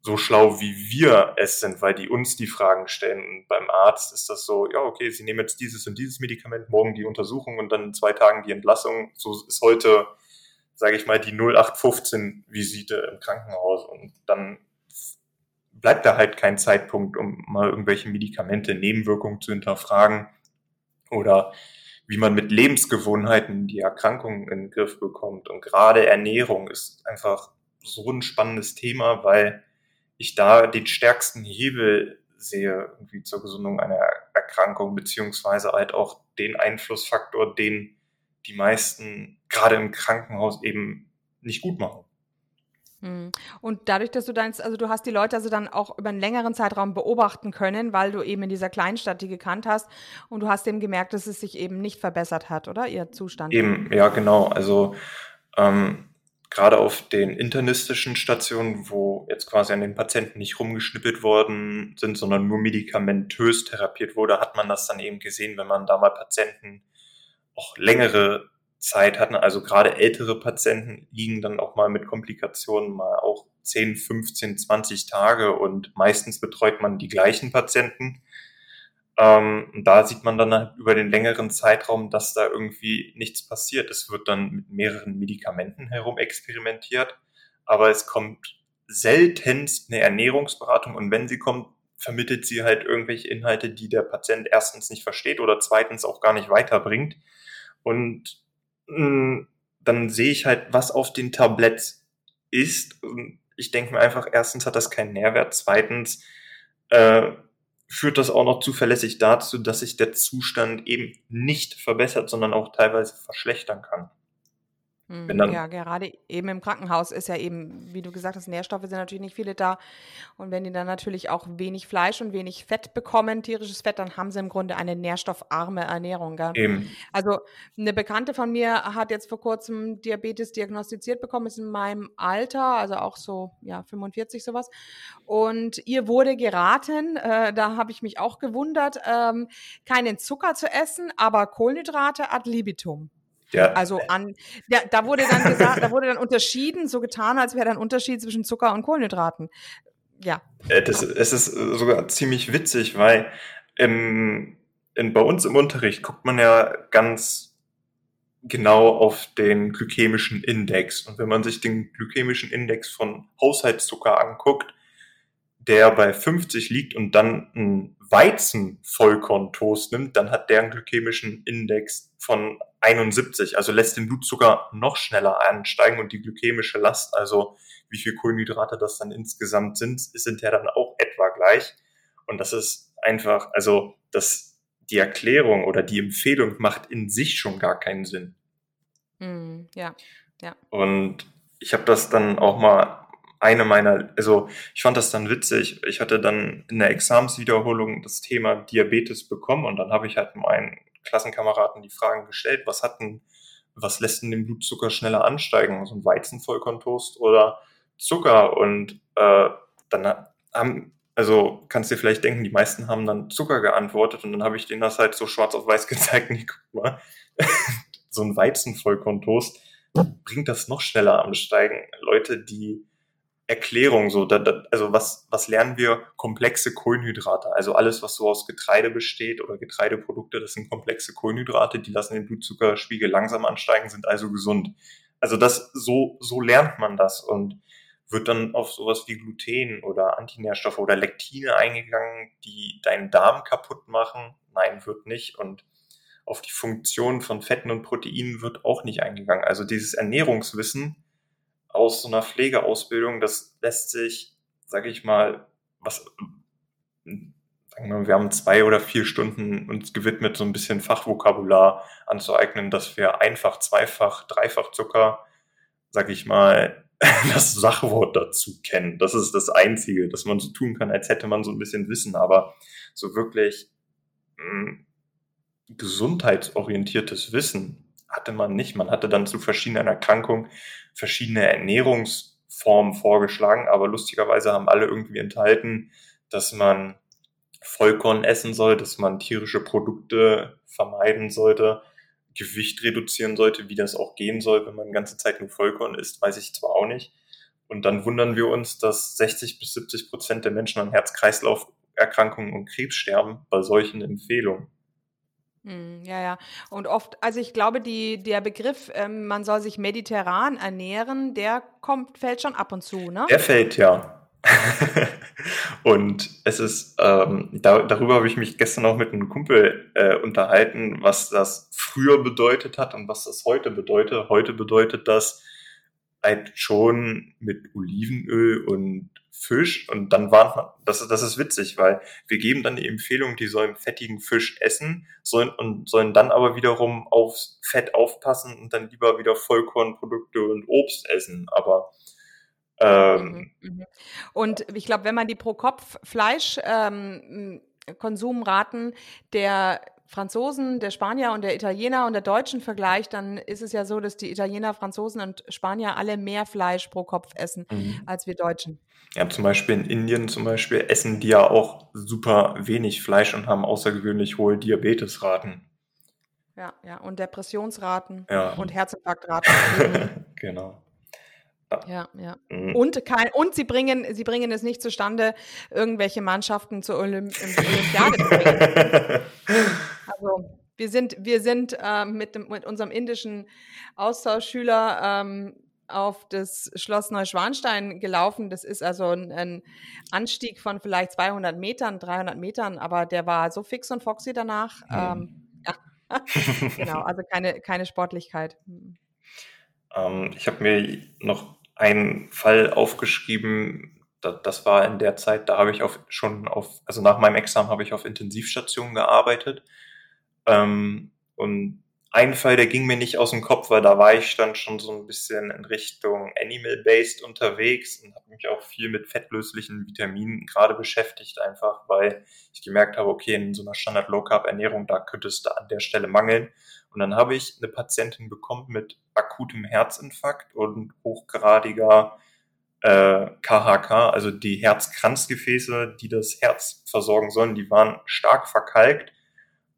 S2: so schlau wie wir es sind, weil die uns die Fragen stellen. Und beim Arzt ist das so, ja, okay, sie nehmen jetzt dieses und dieses Medikament, morgen die Untersuchung und dann in zwei Tagen die Entlassung. So ist heute, sage ich mal, die 0815-Visite im Krankenhaus und dann bleibt da halt kein Zeitpunkt, um mal irgendwelche Medikamente, Nebenwirkungen zu hinterfragen oder wie man mit Lebensgewohnheiten die Erkrankungen in den Griff bekommt. Und gerade Ernährung ist einfach so ein spannendes Thema, weil ich da den stärksten Hebel sehe irgendwie zur Gesundung einer Erkrankung, beziehungsweise halt auch den Einflussfaktor, den die meisten gerade im Krankenhaus eben nicht gut machen.
S1: Hm. Und dadurch, dass du dann, also du hast die Leute also dann auch über einen längeren Zeitraum beobachten können, weil du eben in dieser Kleinstadt die gekannt hast und du hast eben gemerkt, dass es sich eben nicht verbessert hat, oder ihr Zustand?
S2: Eben, ja, genau. Also ähm, gerade auf den internistischen Stationen, wo jetzt quasi an den Patienten nicht rumgeschnippelt worden sind, sondern nur medikamentös therapiert wurde, hat man das dann eben gesehen, wenn man da mal Patienten auch längere Zeit hatten. Also gerade ältere Patienten liegen dann auch mal mit Komplikationen mal auch 10, 15, 20 Tage und meistens betreut man die gleichen Patienten. Ähm, da sieht man dann halt über den längeren Zeitraum, dass da irgendwie nichts passiert. Es wird dann mit mehreren Medikamenten herum experimentiert, aber es kommt seltenst eine Ernährungsberatung und wenn sie kommt, vermittelt sie halt irgendwelche Inhalte, die der Patient erstens nicht versteht oder zweitens auch gar nicht weiterbringt. Und dann sehe ich halt, was auf den Tabletts ist. Und ich denke mir einfach, erstens hat das keinen Nährwert, zweitens äh, führt das auch noch zuverlässig dazu, dass sich der Zustand eben nicht verbessert, sondern auch teilweise verschlechtern kann.
S1: Hm, ja, gerade eben im Krankenhaus ist ja eben, wie du gesagt hast, Nährstoffe sind natürlich nicht viele da. Und wenn die dann natürlich auch wenig Fleisch und wenig Fett bekommen, tierisches Fett, dann haben sie im Grunde eine nährstoffarme Ernährung. Gell?
S2: Eben.
S1: Also eine Bekannte von mir hat jetzt vor kurzem Diabetes diagnostiziert bekommen, ist in meinem Alter, also auch so ja 45 sowas. Und ihr wurde geraten, äh, da habe ich mich auch gewundert, ähm, keinen Zucker zu essen, aber Kohlenhydrate ad libitum. Ja. Also an, da, da wurde dann gesagt, da wurde dann unterschieden, so getan, als wäre da ein Unterschied zwischen Zucker und Kohlenhydraten. Ja.
S2: Äh, das, es ist sogar ziemlich witzig, weil im, in, bei uns im Unterricht guckt man ja ganz genau auf den glykämischen Index. Und wenn man sich den glykämischen Index von Haushaltszucker anguckt, der bei 50 liegt und dann ein Weizenvollkorntoast nimmt, dann hat der einen glykämischen Index von 71, also lässt den Blutzucker noch schneller ansteigen und die glykämische Last, also wie viel Kohlenhydrate das dann insgesamt sind, sind ja dann auch etwa gleich. Und das ist einfach, also das, die Erklärung oder die Empfehlung macht in sich schon gar keinen Sinn.
S1: Mm, ja, ja.
S2: Und ich habe das dann auch mal eine meiner, also ich fand das dann witzig. Ich hatte dann in der Examenswiederholung das Thema Diabetes bekommen und dann habe ich halt meinen Klassenkameraden die Fragen gestellt, was hatten, was lässt denn den Blutzucker schneller ansteigen? So ein Weizenvollkorntoast oder Zucker? Und äh, dann haben, also kannst du dir vielleicht denken, die meisten haben dann Zucker geantwortet und dann habe ich denen das halt so schwarz auf weiß [laughs] gezeigt. Nee, guck mal, [laughs] so ein Weizenvollkorntoast bringt das noch schneller am Steigen. Leute, die Erklärung so, da, da, also was, was lernen wir? Komplexe Kohlenhydrate. Also alles, was so aus Getreide besteht oder Getreideprodukte, das sind komplexe Kohlenhydrate, die lassen den Blutzuckerspiegel langsam ansteigen, sind also gesund. Also das, so, so lernt man das und wird dann auf sowas wie Gluten oder Antinährstoffe oder Lektine eingegangen, die deinen Darm kaputt machen? Nein, wird nicht. Und auf die Funktion von Fetten und Proteinen wird auch nicht eingegangen. Also dieses Ernährungswissen, aus so einer Pflegeausbildung, das lässt sich, sage ich mal, was, sagen wir, wir haben zwei oder vier Stunden uns gewidmet, so ein bisschen Fachvokabular anzueignen, dass wir einfach, zweifach, dreifach Zucker, sage ich mal, [laughs] das Sachwort dazu kennen. Das ist das Einzige, dass man so tun kann, als hätte man so ein bisschen Wissen, aber so wirklich mh, hm, gesundheitsorientiertes Wissen hatte man nicht. Man hatte dann zu verschiedenen Erkrankungen verschiedene Ernährungsformen vorgeschlagen, aber lustigerweise haben alle irgendwie enthalten, dass man Vollkorn essen soll, dass man tierische Produkte vermeiden sollte, Gewicht reduzieren sollte, wie das auch gehen soll, wenn man die ganze Zeit nur Vollkorn isst, weiß ich zwar auch nicht. Und dann wundern wir uns, dass 60 bis 70 Prozent der Menschen an Herz-Kreislauf-Erkrankungen und Krebs sterben bei solchen Empfehlungen.
S1: Hm, ja, ja. Und oft, also ich glaube, die, der Begriff, ähm, man soll sich mediterran ernähren, der kommt, fällt schon ab und zu, ne?
S2: Der fällt, ja. [laughs] und es ist, ähm, da, darüber habe ich mich gestern auch mit einem Kumpel äh, unterhalten, was das früher bedeutet hat und was das heute bedeutet. Heute bedeutet das halt schon mit Olivenöl und Fisch und dann waren, das, das ist witzig, weil wir geben dann die Empfehlung, die sollen fettigen Fisch essen sollen und sollen dann aber wiederum aufs Fett aufpassen und dann lieber wieder Vollkornprodukte und Obst essen. Aber ähm,
S1: mhm, mhm. und ich glaube, wenn man die pro Kopf Fleisch ähm, Konsumraten der Franzosen, der Spanier und der Italiener und der Deutschen vergleicht, dann ist es ja so, dass die Italiener, Franzosen und Spanier alle mehr Fleisch pro Kopf essen mhm. als wir Deutschen.
S2: Ja, zum Beispiel in Indien zum Beispiel essen die ja auch super wenig Fleisch und haben außergewöhnlich hohe Diabetesraten.
S1: Ja, ja, und Depressionsraten
S2: ja.
S1: und Herzinfarktraten. [laughs]
S2: genau.
S1: Ja, ja. Mhm. Und, kein, und sie, bringen, sie bringen es nicht zustande, irgendwelche Mannschaften zur Olymp Olympiade zu bringen. [laughs] also wir sind, wir sind äh, mit, dem, mit unserem indischen Austauschschüler ähm, auf das Schloss Neuschwanstein gelaufen. Das ist also ein, ein, Anstieg von vielleicht 200 Metern, 300 Metern, aber der war so fix und foxy danach. Mhm. Ähm, ja. [laughs] genau, also keine, keine Sportlichkeit. Mhm.
S2: Ähm, ich habe mir noch einen Fall aufgeschrieben, das war in der Zeit, da habe ich auf, schon auf, also nach meinem Examen habe ich auf Intensivstationen gearbeitet. Ähm, und ein Fall, der ging mir nicht aus dem Kopf, weil da war ich dann schon so ein bisschen in Richtung Animal-Based unterwegs und habe mich auch viel mit fettlöslichen Vitaminen gerade beschäftigt, einfach weil ich gemerkt habe, okay, in so einer Standard-Low-Carb-Ernährung, da könnte es da an der Stelle mangeln. Und dann habe ich eine Patientin bekommen mit akutem Herzinfarkt und hochgradiger äh, KHK, also die Herzkranzgefäße, die das Herz versorgen sollen, die waren stark verkalkt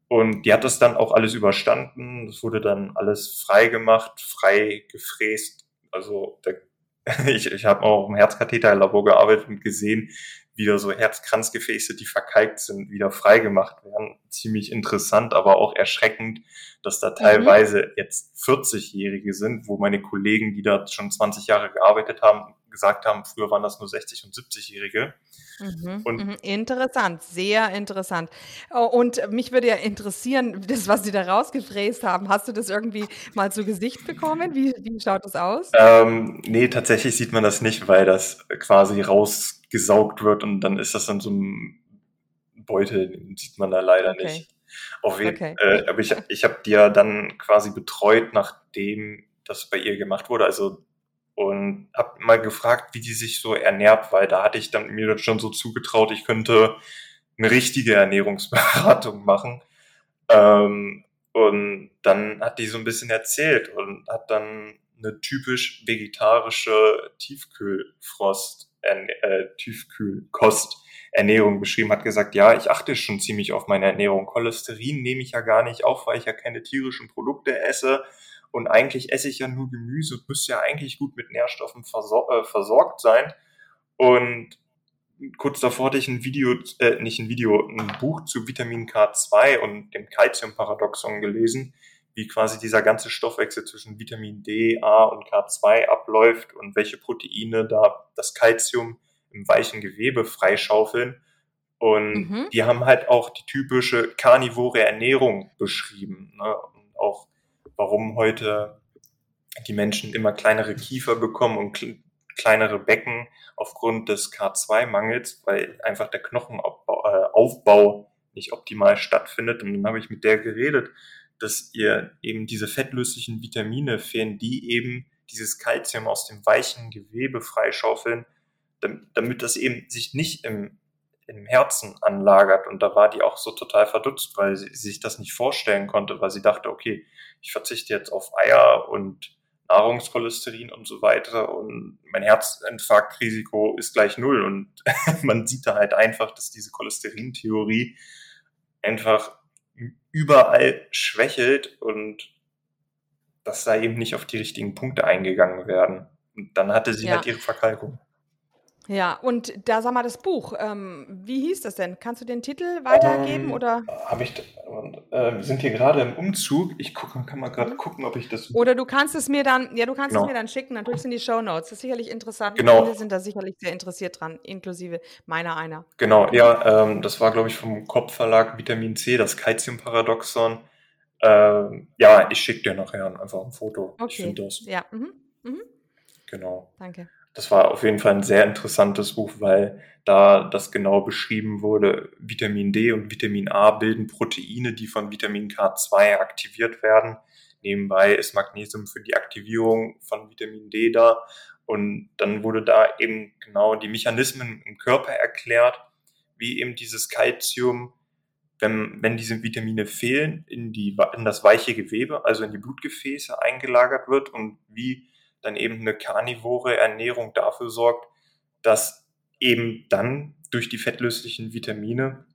S2: und die hat das dann auch alles überstanden. Das wurde dann alles frei gemacht, frei gefräst. Also der, [laughs] ich, ich habe auch im Herzkatheterlabor gearbeitet und gesehen, wie da so Herzkranzgefäße, die verkalkt sind, wieder frei gemacht werden. Ziemlich interessant, aber auch erschreckend, dass da mhm. teilweise mhm. jetzt 40-Jährige sind, wo meine Kollegen, die da schon 20 Jahre gearbeitet haben, gesagt haben, früher waren das nur 60- und 70-Jährige.
S1: Mhm, mhm, interessant, sehr interessant. Oh, und mich würde ja interessieren, das, was Sie da rausgefräst haben, hast du das irgendwie mal zu Gesicht bekommen? Wie, wie schaut das aus?
S2: Ähm, nee, tatsächlich sieht man das nicht, weil das quasi rausgesaugt wird und dann ist das dann so ein Beutel, den sieht man da leider okay. nicht. Auf jeden, okay. äh, aber ich, ich habe die ja dann quasi betreut, nachdem das bei ihr gemacht wurde. Also und habe mal gefragt, wie die sich so ernährt, weil da hatte ich dann mir schon so zugetraut, ich könnte eine richtige Ernährungsberatung [laughs] machen. Ähm, und dann hat die so ein bisschen erzählt und hat dann eine typisch vegetarische Tiefkühlfrost, äh, Tiefkühlkost Ernährung beschrieben, hat gesagt, ja, ich achte schon ziemlich auf meine Ernährung. Cholesterin nehme ich ja gar nicht auf, weil ich ja keine tierischen Produkte esse. Und eigentlich esse ich ja nur Gemüse und müsste ja eigentlich gut mit Nährstoffen versor äh, versorgt sein. Und kurz davor hatte ich ein Video, äh, nicht ein Video, ein Buch zu Vitamin K2 und dem Calcium-Paradoxon gelesen, wie quasi dieser ganze Stoffwechsel zwischen Vitamin D, A und K2 abläuft und welche Proteine da das Calcium im weichen Gewebe freischaufeln. Und mhm. die haben halt auch die typische karnivore Ernährung beschrieben. Ne? Und auch warum heute die Menschen immer kleinere Kiefer bekommen und kleinere Becken aufgrund des K2-Mangels, weil einfach der Knochenaufbau äh, nicht optimal stattfindet. Und dann habe ich mit der geredet, dass ihr eben diese fettlöslichen Vitamine fehlen, die eben dieses Kalzium aus dem weichen Gewebe freischaufeln, damit das eben sich nicht im im Herzen anlagert. Und da war die auch so total verdutzt, weil sie, sie sich das nicht vorstellen konnte, weil sie dachte, okay, ich verzichte jetzt auf Eier und Nahrungscholesterin und so weiter und mein Herzinfarktrisiko ist gleich null. Und [laughs] man sieht da halt einfach, dass diese Cholesterintheorie einfach überall schwächelt und dass da eben nicht auf die richtigen Punkte eingegangen werden. Und dann hatte sie ja. halt ihre Verkalkung.
S1: Ja, und da sag mal das Buch, ähm, wie hieß das denn? Kannst du den Titel weitergeben
S2: Ähm,
S1: oder
S2: habe ich, äh, wir sind hier gerade im Umzug. Ich gucke, kann mal gerade
S1: Mhm.
S2: gucken, ob ich das.
S1: oder du kannst es mir dann ja, du kannst es mir
S2: Genau,
S1: dann schicken, dann tue ich's in die Shownotes. Das ist sicherlich interessant.
S2: genau,
S1: Viele sind da sicherlich sehr interessiert dran, inklusive meiner einer.
S2: genau. Ja, ähm, das war, glaube ich, vom Kopf-Verlag Vitamin C, das Calcium-Paradoxon. Ähm, ja, ich schicke dir nachher einfach ein Foto. Ich
S1: Okay,
S2: finde das.
S1: ja, mhm, mhm,
S2: Genau.
S1: danke.
S2: Das war auf jeden Fall ein sehr interessantes Buch, weil da das genau beschrieben wurde. Vitamin D und Vitamin A bilden Proteine, die von Vitamin K2 aktiviert werden. Nebenbei ist Magnesium für die Aktivierung von Vitamin D da. Und dann wurde da eben genau die Mechanismen im Körper erklärt, wie eben dieses Calcium, wenn, wenn diese Vitamine fehlen, in, die, in das weiche Gewebe, also in die Blutgefäße eingelagert wird und wie dann eben eine karnivore Ernährung dafür sorgt, dass eben dann durch die fettlöslichen Vitamine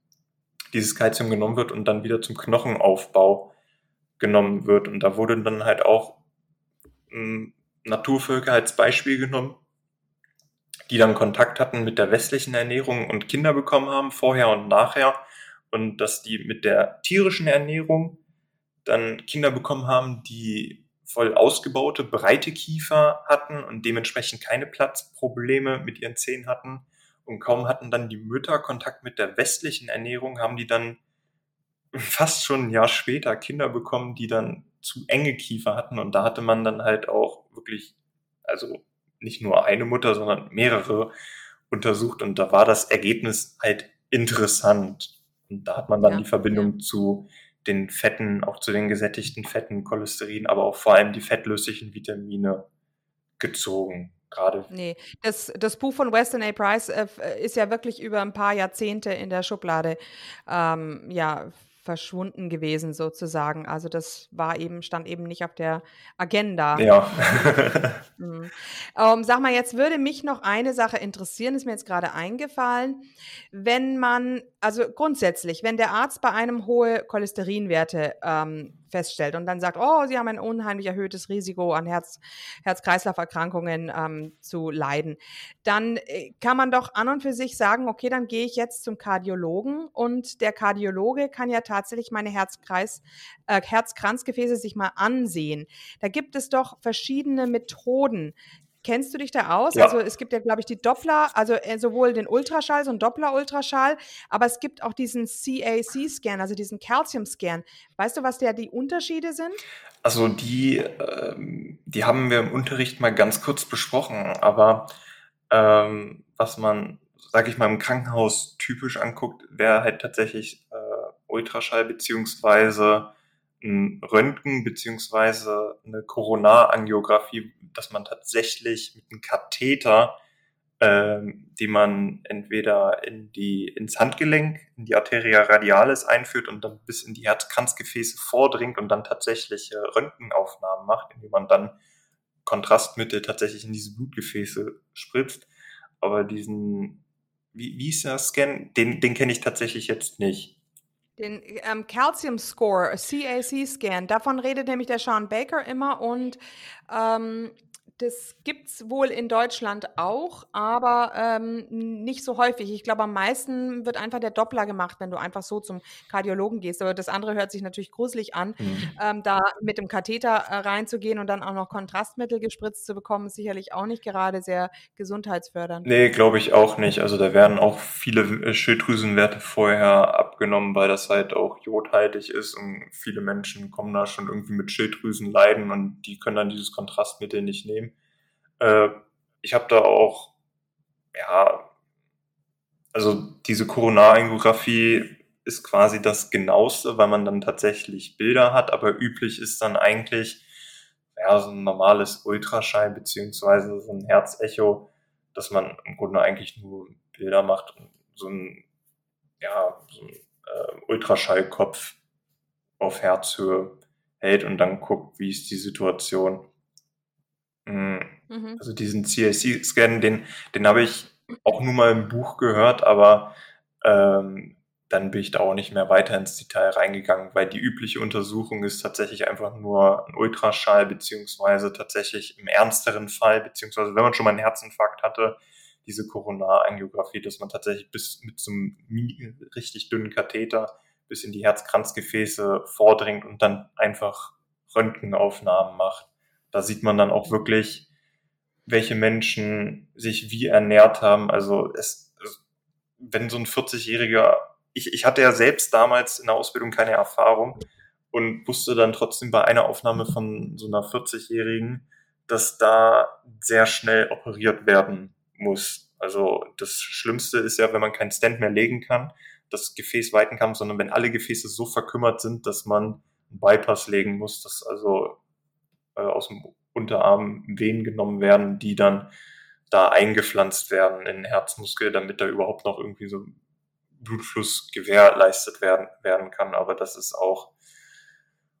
S2: dieses Kalzium genommen wird und dann wieder zum Knochenaufbau genommen wird. Und da wurde dann halt auch ähm, Naturvölker als Beispiel genommen, die dann Kontakt hatten mit der westlichen Ernährung und Kinder bekommen haben, vorher und nachher. Und dass die mit der tierischen Ernährung dann Kinder bekommen haben, die voll ausgebaute, breite Kiefer hatten und dementsprechend keine Platzprobleme mit ihren Zähnen hatten. Und kaum hatten dann die Mütter Kontakt mit der westlichen Ernährung, haben die dann fast schon ein Jahr später Kinder bekommen, die dann zu enge Kiefer hatten. Und da hatte man dann halt auch wirklich, also nicht nur eine Mutter, sondern mehrere untersucht. Und da war das Ergebnis halt interessant. Und da hat man dann ja, die Verbindung ja. zu den Fetten, auch zu den gesättigten Fetten, Cholesterin, aber auch vor allem die fettlöslichen Vitamine gezogen. Gerade.
S1: Nee, das, das Buch von Weston A. Price äh, ist ja wirklich über ein paar Jahrzehnte in der Schublade ähm, ja, verschwunden gewesen sozusagen. Also das war eben, stand eben nicht auf der Agenda.
S2: Ja. [laughs]
S1: ähm, sag mal, jetzt würde mich noch eine Sache interessieren, ist mir jetzt gerade eingefallen. Wenn man, also grundsätzlich, wenn der Arzt bei einem hohe Cholesterinwerte ähm, feststellt und dann sagt, oh, Sie haben ein unheimlich erhöhtes Risiko an Herz, Herz-Kreislauf-Erkrankungen ähm, zu leiden, dann äh, kann man doch an und für sich sagen, okay, dann gehe ich jetzt zum Kardiologen und der Kardiologe kann ja tatsächlich meine Herzkreis, äh, Herzkranzgefäße sich mal ansehen. Da gibt es doch verschiedene Methoden, Kennst du dich da aus? Ja. Also es gibt ja, glaube ich, die Doppler, also äh, sowohl den Ultraschall, so ein Doppler-Ultraschall, aber es gibt auch diesen CAC-Scan, also diesen Calcium-Scan. Weißt du, was da die Unterschiede sind?
S2: Also die, ähm, die haben wir im Unterricht mal ganz kurz besprochen, aber ähm, was man, sage ich mal, im Krankenhaus typisch anguckt, wäre halt tatsächlich äh, Ultraschall beziehungsweise ein Röntgen beziehungsweise eine Koronarangiographie, dass man tatsächlich mit einem Katheter, ähm, die man entweder in die, ins Handgelenk, in die Arteria radialis einführt und dann bis in die Herzkranzgefäße vordringt und dann tatsächlich äh, Röntgenaufnahmen macht, indem man dann Kontrastmittel tatsächlich in diese Blutgefäße spritzt. Aber diesen, wie, wie ist der Scan? Den, den kenne ich tatsächlich jetzt nicht.
S1: Den ähm, Calcium Score, CAC-Scan, davon redet nämlich der Sean Baker immer und ähm, das gibt es wohl in Deutschland auch, aber ähm, nicht so häufig. Ich glaube, am meisten wird einfach der Doppler gemacht, wenn du einfach so zum Kardiologen gehst. Aber das andere hört sich natürlich gruselig an. Mhm. Ähm, da mit dem Katheter äh, reinzugehen und dann auch noch Kontrastmittel gespritzt zu bekommen, ist sicherlich auch nicht gerade sehr gesundheitsfördernd.
S2: Nee, glaube ich auch nicht. Also da werden auch viele äh, Schilddrüsenwerte vorher abgenommen, weil das halt auch jodhaltig ist und viele Menschen kommen da schon irgendwie mit Schilddrüsenleiden und die können dann dieses Kontrastmittel nicht nehmen. Äh, ich habe da auch, ja, also diese Koronarangiographie ist quasi das genaueste, weil man dann tatsächlich Bilder hat, aber üblich ist dann eigentlich ja, so ein normales Ultraschall beziehungsweise so ein Herzecho, dass man im Grunde eigentlich nur Bilder macht und so ein, ja, so ein äh, Ultraschallkopf auf Herzhöhe hält und dann guckt, wie ist die Situation. Mhm. Mhm. Also diesen CAC-Scan, den, den habe ich auch nur mal im Buch gehört, aber ähm, dann bin ich da auch nicht mehr weiter ins Detail reingegangen, weil die übliche Untersuchung ist tatsächlich einfach nur ein Ultraschall, beziehungsweise tatsächlich im ernsteren Fall, beziehungsweise wenn man schon mal einen Herzinfarkt hatte, diese Koronarangiographie, dass man tatsächlich bis mit so einem richtig dünnen Katheter bis in die Herzkranzgefäße vordringt und dann einfach Röntgenaufnahmen macht. Da sieht man dann auch wirklich, welche Menschen sich wie ernährt haben. Also es, wenn so ein 40-Jähriger, ich, ich hatte ja selbst damals in der Ausbildung keine Erfahrung und wusste dann trotzdem bei einer Aufnahme von so einer 40-Jährigen, dass da sehr schnell operiert werden muss. Also das Schlimmste ist ja, wenn man keinen Stand mehr legen kann, das Gefäß weiten kann, sondern wenn alle Gefäße so verkümmert sind, dass man einen Bypass legen muss, dass also äh, aus dem Unterarm Venen genommen werden, die dann da eingepflanzt werden in den Herzmuskel, damit da überhaupt noch irgendwie so Blutfluss gewährleistet werden, werden kann. Aber das ist auch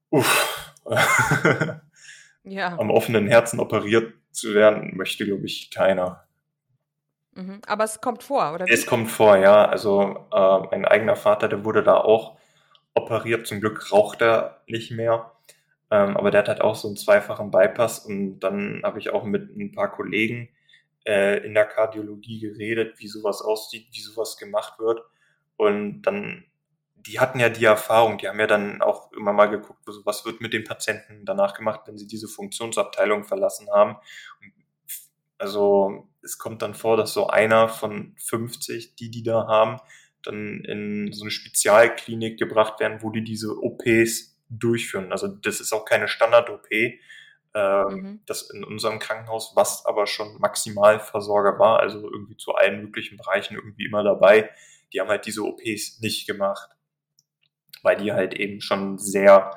S2: uff, [laughs] ja. am offenen Herzen operiert zu werden, möchte, glaube ich, keiner.
S1: Mhm. Aber es kommt vor, oder? Wie?
S2: Es kommt vor, ja. Also äh, mein eigener Vater, der wurde da auch operiert. Zum Glück raucht er nicht mehr. Ähm, aber der hat halt auch so einen zweifachen Bypass und dann habe ich auch mit ein paar Kollegen äh, in der Kardiologie geredet, wie sowas aussieht, wie sowas gemacht wird. Und dann, die hatten ja die Erfahrung, die haben ja dann auch immer mal geguckt, was wird mit den Patienten danach gemacht, wenn sie diese Funktionsabteilung verlassen haben. also es kommt dann vor, dass so einer von 50, die die da haben, dann in so eine Spezialklinik gebracht werden, wo die diese OPs durchführen. Also das ist auch keine Standard-OP. Äh, mhm. Das in unserem Krankenhaus, was aber schon Maximalversorger war, also irgendwie zu allen möglichen Bereichen irgendwie immer dabei, die haben halt diese OPs nicht gemacht. weil die halt eben schon sehr,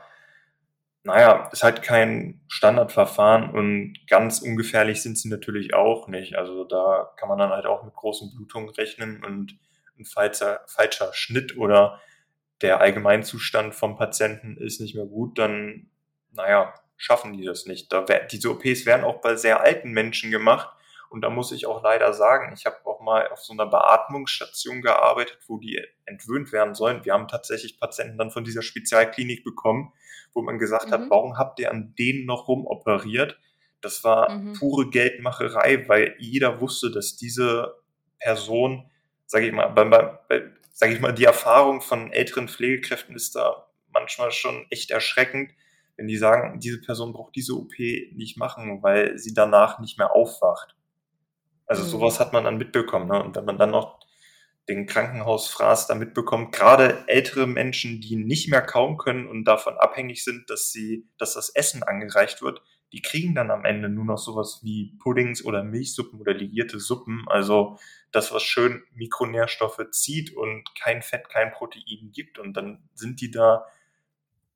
S2: naja, ist halt kein Standardverfahren und ganz ungefährlich sind sie natürlich auch nicht. Also da kann man dann halt auch mit großen Blutungen rechnen und ein falscher, falscher Schnitt oder der Allgemeinzustand vom Patienten ist nicht mehr gut, dann, naja, schaffen die das nicht. Da wär, diese OPs werden auch bei sehr alten Menschen gemacht. Und da muss ich auch leider sagen, ich habe auch mal auf so einer Beatmungsstation gearbeitet, wo die entwöhnt werden sollen. Wir haben tatsächlich Patienten dann von dieser Spezialklinik bekommen, wo man gesagt mhm. hat, warum habt ihr an denen noch rumoperiert? Das war mhm. pure Geldmacherei, weil jeder wusste, dass diese Person, sage ich mal, bei, bei, sage ich mal, die Erfahrung von älteren Pflegekräften ist da manchmal schon echt erschreckend, wenn die sagen, diese Person braucht diese OP nicht machen, weil sie danach nicht mehr aufwacht. Also mhm. sowas hat man dann mitbekommen. Ne? Und wenn man dann noch den Krankenhausfraß da mitbekommt, gerade ältere Menschen, die nicht mehr kaum können und davon abhängig sind, dass sie, dass das Essen angereicht wird, die kriegen dann am Ende nur noch sowas wie Puddings oder Milchsuppen oder ligierte Suppen. Also das, was schön Mikronährstoffe zieht und kein Fett, kein Protein gibt. Und dann sind die da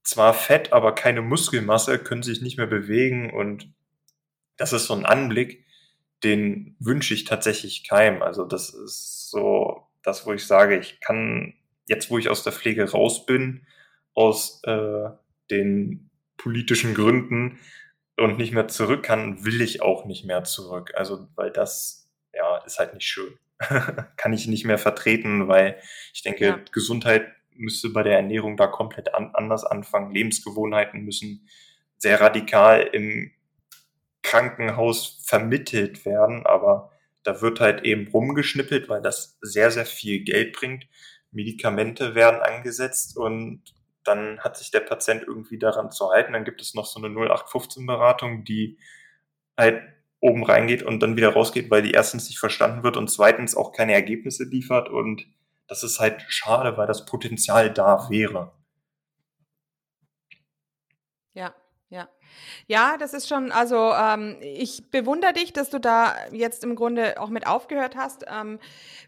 S2: zwar fett, aber keine Muskelmasse, können sich nicht mehr bewegen und das ist so ein Anblick, den wünsche ich tatsächlich keinem. Also das ist so das, wo ich sage, ich kann jetzt, wo ich aus der Pflege raus bin, aus äh, den politischen Gründen und nicht mehr zurück kann, will ich auch nicht mehr zurück. Also weil das ja ist halt nicht schön. [laughs] kann ich nicht mehr vertreten, weil ich denke, ja. Gesundheit müsste bei der Ernährung da komplett an, anders anfangen. Lebensgewohnheiten müssen sehr radikal im Krankenhaus vermittelt werden, aber da wird halt eben rumgeschnippelt, weil das sehr, sehr viel Geld bringt. Medikamente werden angesetzt und dann hat sich der Patient irgendwie daran zu halten. Dann gibt es noch so eine 0815-Beratung, die halt oben reingeht und dann wieder rausgeht, weil die erstens nicht verstanden wird und zweitens auch keine Ergebnisse liefert und das ist halt schade, weil das Potenzial da wäre.
S1: Ja, ja. Das ist schon, also ähm, ich bewundere dich, dass du da jetzt im Grunde auch mit aufgehört hast. Ähm,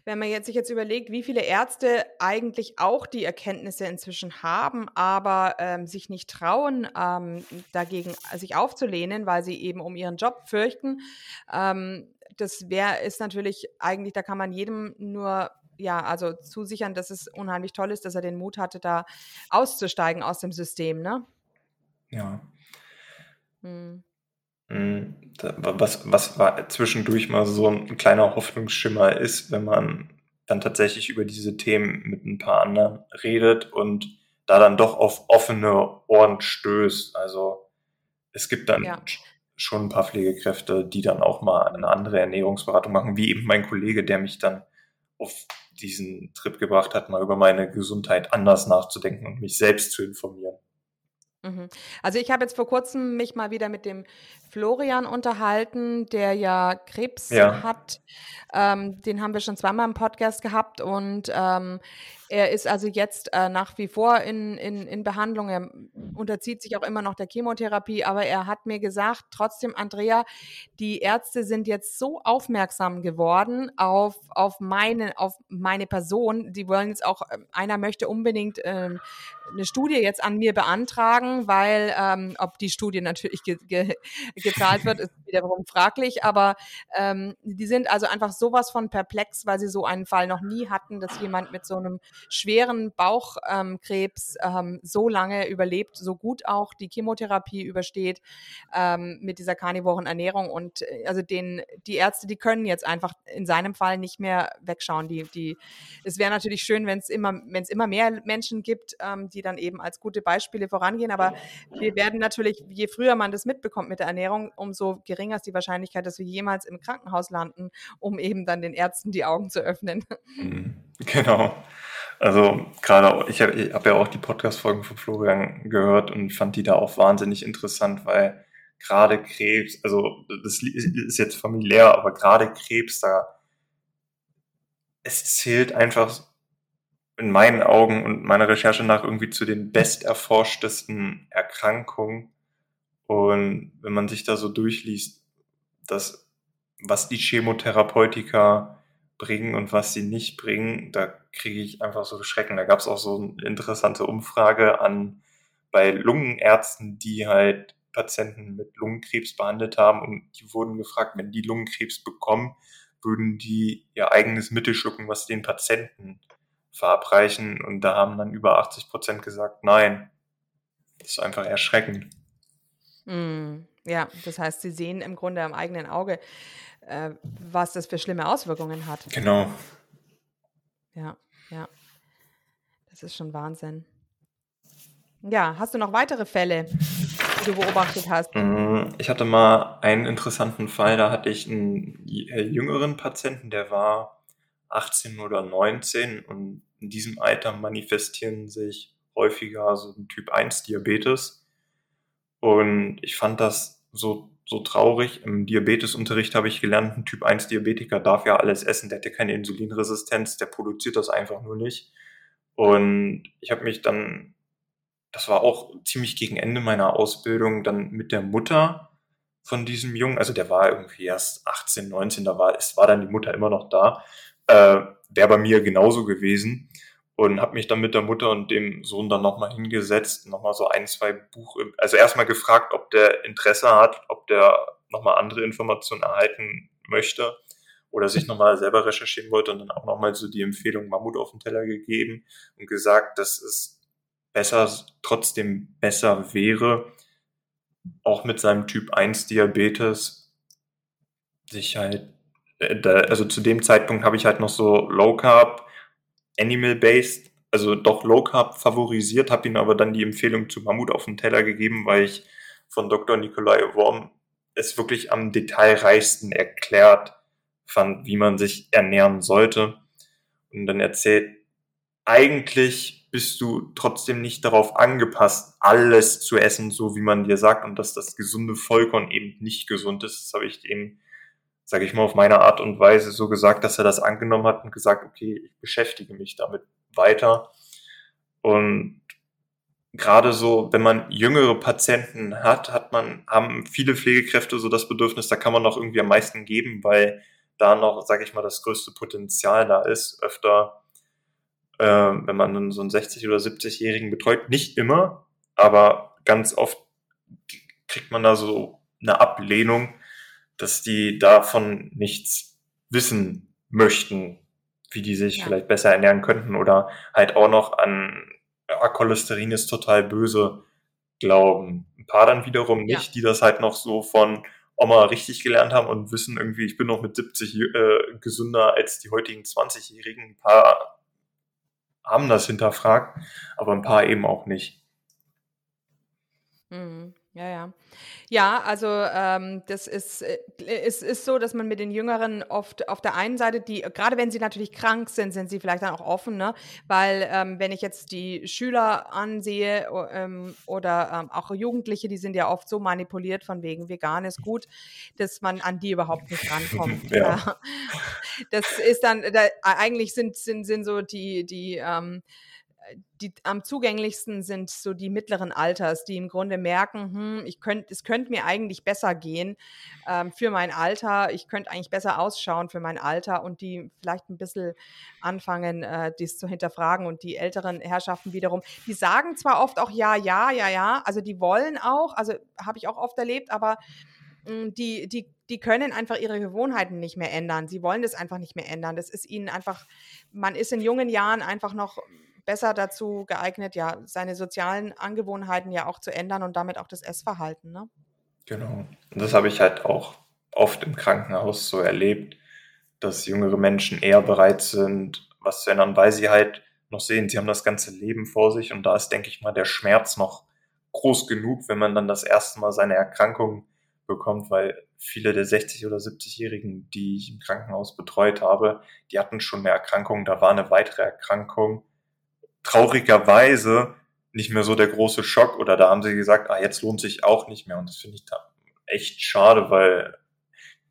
S1: wenn man jetzt sich jetzt überlegt, wie viele Ärzte eigentlich auch die Erkenntnisse inzwischen haben, aber ähm, sich nicht trauen, ähm, dagegen sich aufzulehnen, weil sie eben um ihren Job fürchten. Ähm, das wäre ist natürlich eigentlich, da kann man jedem nur ja, also zusichern, dass es unheimlich toll ist, dass er den Mut hatte, da auszusteigen aus dem System, ne?
S2: Ja. Hm. hm was, was war zwischendurch mal so ein kleiner Hoffnungsschimmer ist, wenn man dann tatsächlich über diese Themen mit ein paar anderen redet und da dann doch auf offene Ohren stößt. Also es gibt dann ja. schon ein paar Pflegekräfte, die dann auch mal eine andere Ernährungsberatung machen, wie eben mein Kollege, der mich dann auf diesen Trip gebracht hat, mal über meine Gesundheit anders nachzudenken und mich selbst zu informieren.
S1: Mhm. Also ich habe jetzt vor kurzem mich mal wieder mit dem Florian unterhalten, der ja Krebs ja. hat. Ähm, den haben wir schon zweimal im Podcast gehabt und ähm, er ist also jetzt äh, nach wie vor in, in, in Behandlung. Er unterzieht sich auch immer noch der Chemotherapie, aber er hat mir gesagt, trotzdem, Andrea, die Ärzte sind jetzt so aufmerksam geworden auf, auf, meine, auf meine Person. Die wollen jetzt auch, ähm, einer möchte unbedingt ähm, eine Studie jetzt an mir beantragen, weil ähm, ob die Studie natürlich ge ge gezahlt wird, ist wiederum fraglich, aber ähm, die sind also einfach sowas von perplex, weil sie so einen Fall noch nie hatten, dass jemand mit so einem schweren Bauchkrebs ähm, so lange überlebt, so gut auch die Chemotherapie übersteht ähm, mit dieser karnivoren Ernährung. Und äh, also den, die Ärzte, die können jetzt einfach in seinem Fall nicht mehr wegschauen. Die, die, es wäre natürlich schön, wenn es immer, immer mehr Menschen gibt, ähm, die dann eben als gute Beispiele vorangehen. Aber wir werden natürlich, je früher man das mitbekommt mit der Ernährung, umso geringer ist die Wahrscheinlichkeit, dass wir jemals im Krankenhaus landen, um eben dann den Ärzten die Augen zu öffnen.
S2: Mhm. Genau. Also gerade, ich habe hab ja auch die Podcast-Folgen von Florian gehört und fand die da auch wahnsinnig interessant, weil gerade Krebs, also das ist jetzt familiär, aber gerade Krebs, da es zählt einfach in meinen Augen und meiner Recherche nach irgendwie zu den besterforschtesten Erkrankungen. Und wenn man sich da so durchliest, dass was die Chemotherapeutika bringen und was sie nicht bringen, da kriege ich einfach so Schrecken. Da gab es auch so eine interessante Umfrage an bei Lungenärzten, die halt Patienten mit Lungenkrebs behandelt haben und die wurden gefragt, wenn die Lungenkrebs bekommen, würden die ihr eigenes Mittel schlucken, was den Patienten verabreichen und da haben dann über 80 Prozent gesagt, nein. Das ist einfach erschreckend.
S1: Mm, ja, das heißt, sie sehen im Grunde am eigenen Auge, äh, was das für schlimme Auswirkungen hat.
S2: Genau.
S1: Ja, ja. Das ist schon Wahnsinn. Ja, hast du noch weitere Fälle, die du beobachtet hast?
S2: Mm, ich hatte mal einen interessanten Fall, da hatte ich einen äh, jüngeren Patienten, der war 18 oder 19 und in diesem Alter manifestieren sich häufiger so ein Typ 1 Diabetes. Und ich fand das so, so traurig. Im Diabetesunterricht habe ich gelernt, ein Typ 1 Diabetiker darf ja alles essen, der hat ja keine Insulinresistenz, der produziert das einfach nur nicht. Und ich habe mich dann, das war auch ziemlich gegen Ende meiner Ausbildung, dann mit der Mutter von diesem Jungen, also der war irgendwie erst 18, 19, da war, es war dann die Mutter immer noch da, äh, wäre bei mir genauso gewesen und habe mich dann mit der Mutter und dem Sohn dann nochmal hingesetzt, nochmal so ein, zwei Buch, also erstmal gefragt, ob der Interesse hat, ob der nochmal andere Informationen erhalten möchte oder sich nochmal selber recherchieren wollte und dann auch nochmal so die Empfehlung Mammut auf den Teller gegeben und gesagt, dass es besser, trotzdem besser wäre, auch mit seinem Typ 1 Diabetes sich halt äh, also zu dem Zeitpunkt habe ich halt noch so Low Carb, Animal Based, also doch Low Carb favorisiert, habe ihm aber dann die Empfehlung zu Mammut auf den Teller gegeben, weil ich von Dr. Nikolai Worm es wirklich am detailreichsten erklärt fand, wie man sich ernähren sollte. Und dann erzählt, eigentlich bist du trotzdem nicht darauf angepasst, alles zu essen, so wie man dir sagt, und dass das gesunde Vollkorn eben nicht gesund ist. Das habe ich eben sage ich mal, auf meine Art und Weise so gesagt, dass er das angenommen hat und gesagt, okay, ich beschäftige mich damit weiter. Und gerade so, wenn man jüngere Patienten hat, hat man, haben viele Pflegekräfte so das Bedürfnis, da kann man noch irgendwie am meisten geben, weil da noch, sage ich mal, das größte Potenzial da ist. Öfter, äh, wenn man so einen 60- oder 70-Jährigen betreut, nicht immer, aber ganz oft kriegt man da so eine Ablehnung, dass die davon nichts wissen möchten, wie die sich ja. vielleicht besser ernähren könnten oder halt auch noch an ja, Cholesterin ist total böse glauben. Ein paar dann wiederum nicht, ja. die das halt noch so von Oma richtig gelernt haben und wissen irgendwie, ich bin noch mit 70 äh, gesünder als die heutigen 20-Jährigen. Ein paar haben das hinterfragt, aber ein paar eben auch nicht.
S1: Mhm. Ja, ja. Ja, also ähm, das ist, äh, ist, ist so, dass man mit den Jüngeren oft auf der einen Seite, die, gerade wenn sie natürlich krank sind, sind sie vielleicht dann auch offen, ne? Weil ähm, wenn ich jetzt die Schüler ansehe ähm, oder ähm, auch Jugendliche, die sind ja oft so manipuliert von wegen vegan ist gut, dass man an die überhaupt nicht rankommt. [laughs] ja. ja. Das ist dann, da, eigentlich sind, sind, sind so die, die ähm, die am zugänglichsten sind so die mittleren Alters, die im Grunde merken, hm, ich könnte, es könnte mir eigentlich besser gehen ähm, für mein Alter, ich könnte eigentlich besser ausschauen für mein Alter und die vielleicht ein bisschen anfangen, äh, dies zu hinterfragen. Und die älteren Herrschaften wiederum, die sagen zwar oft auch ja, ja, ja, ja, also die wollen auch, also habe ich auch oft erlebt, aber hm, die, die, die können einfach ihre Gewohnheiten nicht mehr ändern. Sie wollen das einfach nicht mehr ändern. Das ist ihnen einfach, man ist in jungen Jahren einfach noch besser dazu geeignet, ja, seine sozialen Angewohnheiten ja auch zu ändern und damit auch das Essverhalten. Ne?
S2: Genau. Und das habe ich halt auch oft im Krankenhaus so erlebt, dass jüngere Menschen eher bereit sind, was zu ändern, weil sie halt noch sehen, sie haben das ganze Leben vor sich und da ist, denke ich mal, der Schmerz noch groß genug, wenn man dann das erste Mal seine Erkrankung bekommt, weil viele der 60- oder 70-Jährigen, die ich im Krankenhaus betreut habe, die hatten schon eine Erkrankung, da war eine weitere Erkrankung traurigerweise nicht mehr so der große Schock oder da haben sie gesagt, ah, jetzt lohnt sich auch nicht mehr. Und das finde ich da echt schade, weil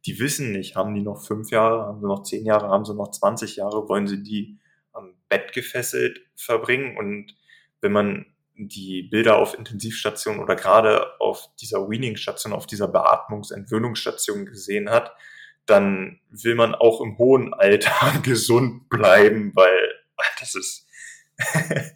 S2: die wissen nicht, haben die noch fünf Jahre, haben sie noch zehn Jahre, haben sie noch 20 Jahre, wollen sie die am Bett gefesselt verbringen? Und wenn man die Bilder auf Intensivstationen oder gerade auf dieser Weaning-Station, auf dieser Beatmungs-Entwöhnungsstation gesehen hat, dann will man auch im hohen Alter [laughs] gesund bleiben, weil das ist, [laughs]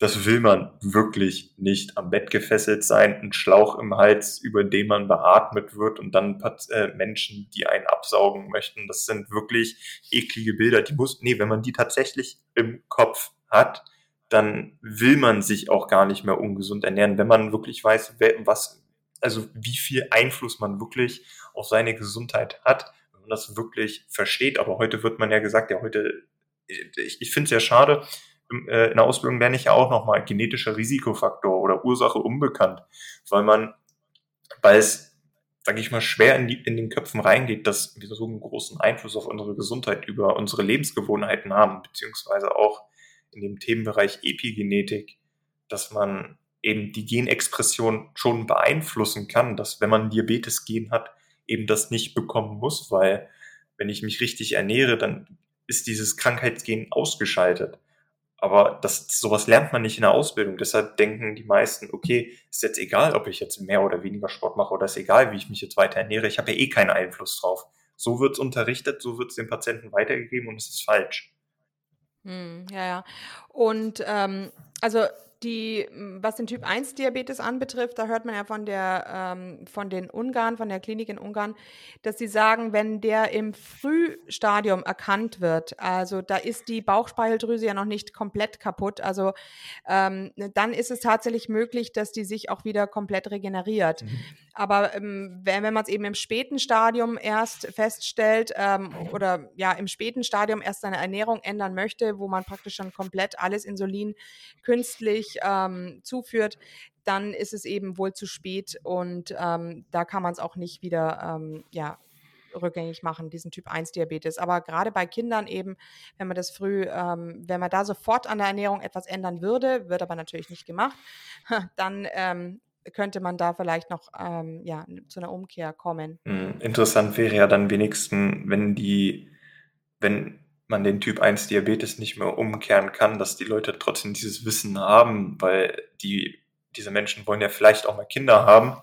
S2: das will man wirklich nicht am Bett gefesselt sein, ein Schlauch im Hals, über den man beatmet wird und dann äh, Menschen, die einen absaugen möchten. Das sind wirklich eklige Bilder. Die muss, nee, wenn man die tatsächlich im Kopf hat, dann will man sich auch gar nicht mehr ungesund ernähren, wenn man wirklich weiß, was, also wie viel Einfluss man wirklich auf seine Gesundheit hat, wenn man das wirklich versteht. Aber heute wird man ja gesagt, ja, heute, ich, ich finde es ja schade, äh, in der Ausbildung lerne ich ja auch nochmal genetischer Risikofaktor oder Ursache unbekannt, weil man, weil es, sage ich mal, schwer in, die, in den Köpfen reingeht, dass wir so einen großen Einfluss auf unsere Gesundheit über unsere Lebensgewohnheiten haben, beziehungsweise auch in dem Themenbereich Epigenetik, dass man eben die Genexpression schon beeinflussen kann, dass wenn man Diabetes-Gen hat, eben das nicht bekommen muss, weil wenn ich mich richtig ernähre, dann ist dieses Krankheitsgen ausgeschaltet. Aber das, sowas lernt man nicht in der Ausbildung. Deshalb denken die meisten, okay, ist jetzt egal, ob ich jetzt mehr oder weniger Sport mache oder ist egal, wie ich mich jetzt weiter ernähre. Ich habe ja eh keinen Einfluss drauf. So wird's unterrichtet, so wird's den Patienten weitergegeben und es ist falsch.
S1: Hm, ja, ja. Und ähm, also die, was den Typ 1 Diabetes anbetrifft, da hört man ja von der, ähm, von den Ungarn, von der Klinik in Ungarn, dass sie sagen, wenn der im Frühstadium erkannt wird, also da ist die Bauchspeicheldrüse ja noch nicht komplett kaputt, also ähm, dann ist es tatsächlich möglich, dass die sich auch wieder komplett regeneriert. Mhm. Aber ähm, wenn, wenn man es eben im späten Stadium erst feststellt ähm, oder ja im späten Stadium erst seine Ernährung ändern möchte, wo man praktisch schon komplett alles Insulin künstlich ähm, zuführt, dann ist es eben wohl zu spät und ähm, da kann man es auch nicht wieder ähm, ja, rückgängig machen, diesen Typ 1 Diabetes. Aber gerade bei Kindern eben, wenn man das früh, ähm, wenn man da sofort an der Ernährung etwas ändern würde, wird aber natürlich nicht gemacht, [laughs] dann ähm, könnte man da vielleicht noch ähm, ja, zu einer Umkehr kommen.
S2: Hm, interessant wäre ja dann wenigstens, wenn die, wenn man den Typ 1 Diabetes nicht mehr umkehren kann, dass die Leute trotzdem dieses Wissen haben, weil die, diese Menschen wollen ja vielleicht auch mal Kinder haben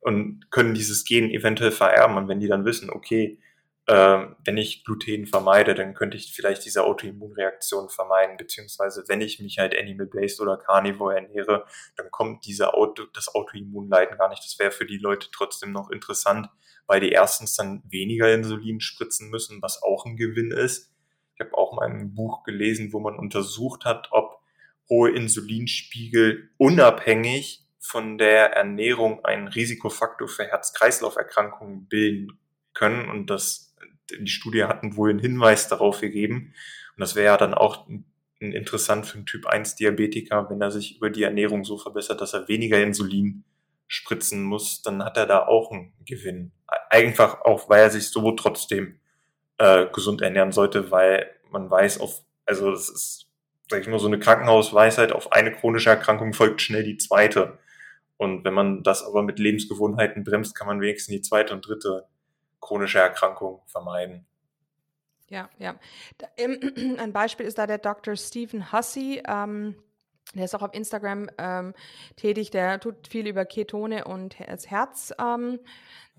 S2: und können dieses Gen eventuell vererben. Und wenn die dann wissen, okay, äh, wenn ich Gluten vermeide, dann könnte ich vielleicht diese Autoimmunreaktion vermeiden, beziehungsweise wenn ich mich halt animal-based oder carnivore ernähre, dann kommt diese Auto, das Autoimmunleiden gar nicht. Das wäre für die Leute trotzdem noch interessant, weil die erstens dann weniger Insulin spritzen müssen, was auch ein Gewinn ist. Ich habe auch mal ein Buch gelesen, wo man untersucht hat, ob hohe Insulinspiegel unabhängig von der Ernährung einen Risikofaktor für Herz-Kreislauf-Erkrankungen bilden können und das die Studie hatten wohl einen Hinweis darauf gegeben. Und das wäre ja dann auch interessant für einen Typ 1 Diabetiker, wenn er sich über die Ernährung so verbessert, dass er weniger Insulin spritzen muss, dann hat er da auch einen Gewinn. Einfach auch, weil er sich so trotzdem äh, gesund ernähren sollte, weil man weiß auf, also das ist, sag ich mal, so eine Krankenhausweisheit, auf eine chronische Erkrankung folgt schnell die zweite. Und wenn man das aber mit Lebensgewohnheiten bremst, kann man wenigstens die zweite und dritte chronische Erkrankungen vermeiden.
S1: Ja, ja. [clears throat] Ein Beispiel ist da der Dr. Stephen Hussey. Ähm, der ist auch auf Instagram ähm, tätig. Der tut viel über Ketone und das Herz ähm,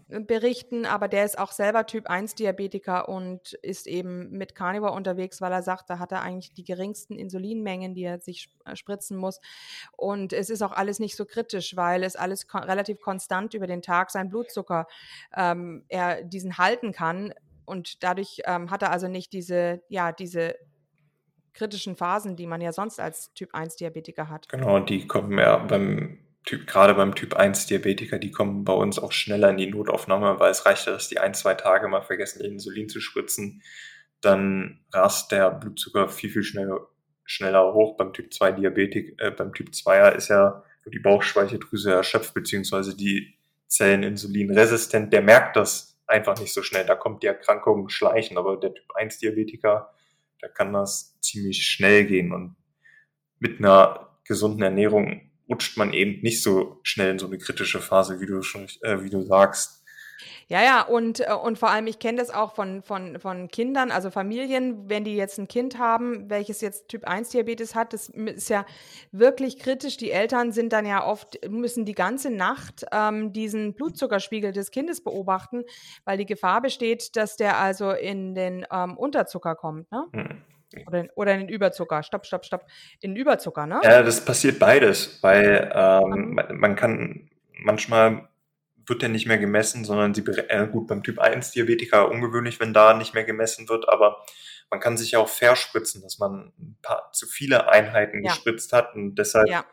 S1: berichten, aber der ist auch selber Typ 1 Diabetiker und ist eben mit Carnivore unterwegs, weil er sagt, da hat er eigentlich die geringsten Insulinmengen, die er sich äh, spritzen muss. Und es ist auch alles nicht so kritisch, weil es alles ko relativ konstant über den Tag sein Blutzucker ähm, er diesen halten kann. Und dadurch ähm, hat er also nicht diese, ja, diese kritischen Phasen, die man ja sonst als Typ 1 Diabetiker hat.
S2: Genau, die kommen ja beim Typ, gerade beim Typ 1 Diabetiker, die kommen bei uns auch schneller in die Notaufnahme, weil es reicht ja, dass die ein, zwei Tage mal vergessen, Insulin zu spritzen. Dann rast der Blutzucker viel, viel schneller, schneller hoch. Beim Typ 2 Diabetik, äh, beim Typ 2er ist ja die Bauchspeicheldrüse erschöpft, beziehungsweise die Zellen insulinresistent. Der merkt das einfach nicht so schnell. Da kommt die Erkrankung schleichen. Aber der Typ 1 Diabetiker, da kann das ziemlich schnell gehen. Und mit einer gesunden Ernährung rutscht man eben nicht so schnell in so eine kritische Phase, wie du schon, äh, wie du sagst.
S1: Ja, ja, und, äh, und vor allem, ich kenne das auch von, von, von Kindern, also Familien, wenn die jetzt ein Kind haben, welches jetzt Typ 1 Diabetes hat, das ist ja wirklich kritisch. Die Eltern sind dann ja oft, müssen die ganze Nacht ähm, diesen Blutzuckerspiegel des Kindes beobachten, weil die Gefahr besteht, dass der also in den ähm, Unterzucker kommt, ne? Mhm. Oder, oder in den Überzucker. Stopp, stopp, stopp. In den Überzucker, ne?
S2: Ja, das passiert beides, weil ähm, man, man kann manchmal wird der nicht mehr gemessen, sondern sie, äh, gut, beim Typ 1 Diabetiker ungewöhnlich, wenn da nicht mehr gemessen wird, aber man kann sich ja auch verspritzen, dass man ein paar zu viele Einheiten ja. gespritzt hat und deshalb ja.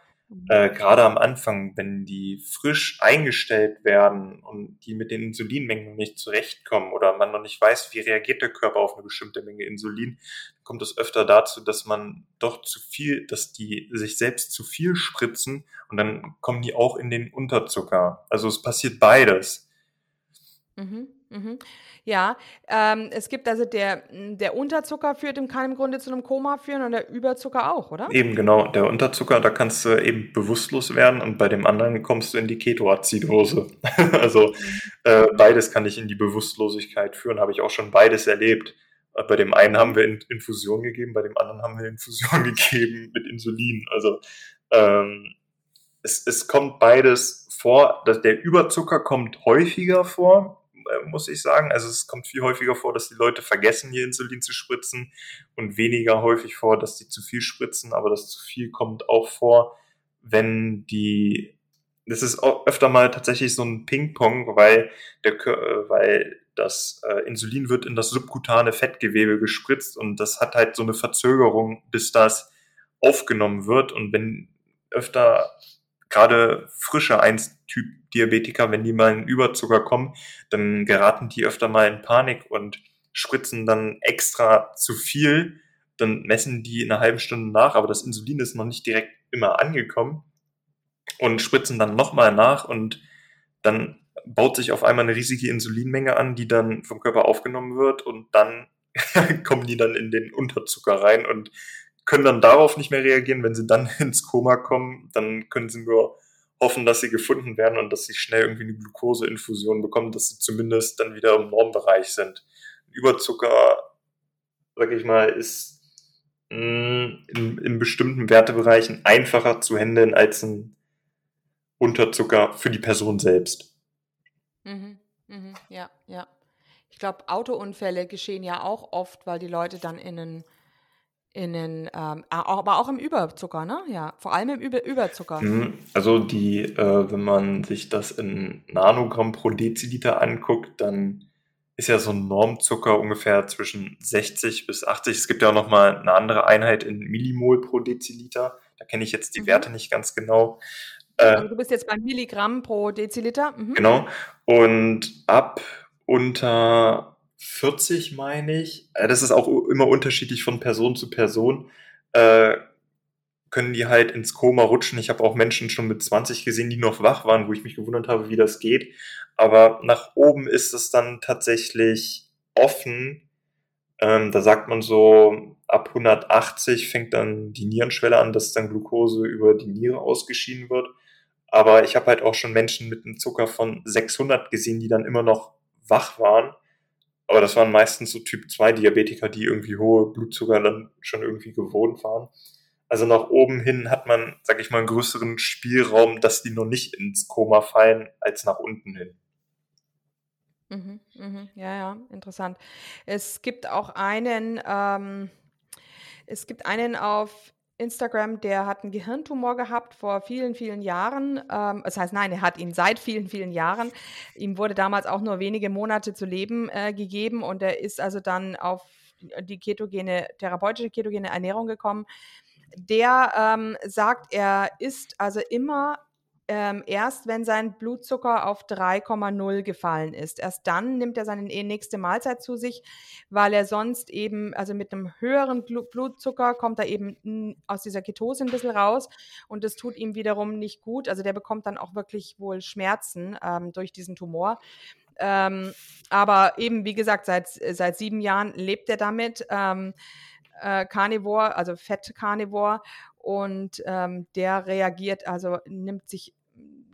S2: Äh, Gerade am Anfang, wenn die frisch eingestellt werden und die mit den Insulinmengen nicht zurechtkommen oder man noch nicht weiß, wie reagiert der Körper auf eine bestimmte Menge Insulin, kommt es öfter dazu, dass man doch zu viel, dass die sich selbst zu viel spritzen und dann kommen die auch in den Unterzucker. Also es passiert beides.
S1: Mhm, mhm. Ja, ähm, es gibt also der, der Unterzucker führt im, kann Grunde zu einem Koma führen und der Überzucker auch, oder?
S2: Eben, genau. Der Unterzucker, da kannst du eben bewusstlos werden und bei dem anderen kommst du in die Ketoazidose. [laughs] also äh, beides kann dich in die Bewusstlosigkeit führen, habe ich auch schon beides erlebt. Bei dem einen haben wir Infusion gegeben, bei dem anderen haben wir Infusion [laughs] gegeben mit Insulin. Also ähm, es, es kommt beides vor. Dass der Überzucker kommt häufiger vor, äh, muss ich sagen. Also es kommt viel häufiger vor, dass die Leute vergessen, ihr Insulin zu spritzen und weniger häufig vor, dass die zu viel spritzen, aber das zu viel kommt auch vor, wenn die, das ist öfter mal tatsächlich so ein Ping-Pong, weil der, äh, weil das äh, Insulin wird in das subkutane Fettgewebe gespritzt und das hat halt so eine Verzögerung, bis das aufgenommen wird und wenn öfter gerade frische 1-Typ-Diabetiker, wenn die mal in Überzucker kommen, dann geraten die öfter mal in Panik und spritzen dann extra zu viel. Dann messen die in einer halben Stunde nach, aber das Insulin ist noch nicht direkt immer angekommen und spritzen dann nochmal nach und dann baut sich auf einmal eine riesige Insulinmenge an, die dann vom Körper aufgenommen wird und dann [laughs] kommen die dann in den Unterzucker rein und können dann darauf nicht mehr reagieren. Wenn sie dann [laughs] ins Koma kommen, dann können sie nur hoffen, dass sie gefunden werden und dass sie schnell irgendwie eine Glukoseinfusion bekommen, dass sie zumindest dann wieder im Normbereich sind. Überzucker, sag ich mal, ist mm, in, in bestimmten Wertebereichen einfacher zu handeln als ein Unterzucker für die Person selbst.
S1: Mhm, mhm, ja, ja. Ich glaube, Autounfälle geschehen ja auch oft, weil die Leute dann in einen in den, ähm, aber auch im Überzucker, ne? Ja, vor allem im Über Überzucker.
S2: Mhm. Also die, äh, wenn man sich das in Nanogramm pro Deziliter anguckt, dann ist ja so ein Normzucker ungefähr zwischen 60 bis 80. Es gibt ja auch noch mal eine andere Einheit in Millimol pro Deziliter. Da kenne ich jetzt die mhm. Werte nicht ganz genau.
S1: Äh, also du bist jetzt bei Milligramm pro Deziliter.
S2: Mhm. Genau. Und ab unter 40, meine ich. Äh, das ist auch immer unterschiedlich von Person zu Person. Äh, können die halt ins Koma rutschen. Ich habe auch Menschen schon mit 20 gesehen, die noch wach waren, wo ich mich gewundert habe, wie das geht. Aber nach oben ist es dann tatsächlich offen. Ähm, da sagt man so, ab 180 fängt dann die Nierenschwelle an, dass dann Glucose über die Niere ausgeschieden wird. Aber ich habe halt auch schon Menschen mit einem Zucker von 600 gesehen, die dann immer noch wach waren aber das waren meistens so Typ 2 Diabetiker, die irgendwie hohe Blutzucker dann schon irgendwie gewohnt waren. Also nach oben hin hat man, sag ich mal, einen größeren Spielraum, dass die noch nicht ins Koma fallen, als nach unten hin.
S1: Mhm, mhm, ja, ja, interessant. Es gibt auch einen, ähm, es gibt einen auf Instagram, der hat einen Gehirntumor gehabt vor vielen, vielen Jahren. Ähm, das heißt, nein, er hat ihn seit vielen, vielen Jahren. Ihm wurde damals auch nur wenige Monate zu leben äh, gegeben und er ist also dann auf die ketogene, therapeutische ketogene Ernährung gekommen. Der ähm, sagt, er isst also immer ähm, erst, wenn sein Blutzucker auf 3,0 gefallen ist. Erst dann nimmt er seine nächste Mahlzeit zu sich, weil er sonst eben, also mit einem höheren Blutzucker kommt er eben aus dieser Ketose ein bisschen raus und das tut ihm wiederum nicht gut. Also der bekommt dann auch wirklich wohl Schmerzen ähm, durch diesen Tumor. Ähm, aber eben, wie gesagt, seit, seit sieben Jahren lebt er damit. Ähm, äh, Carnivore, also Fett-Carnivore und ähm, der reagiert, also nimmt sich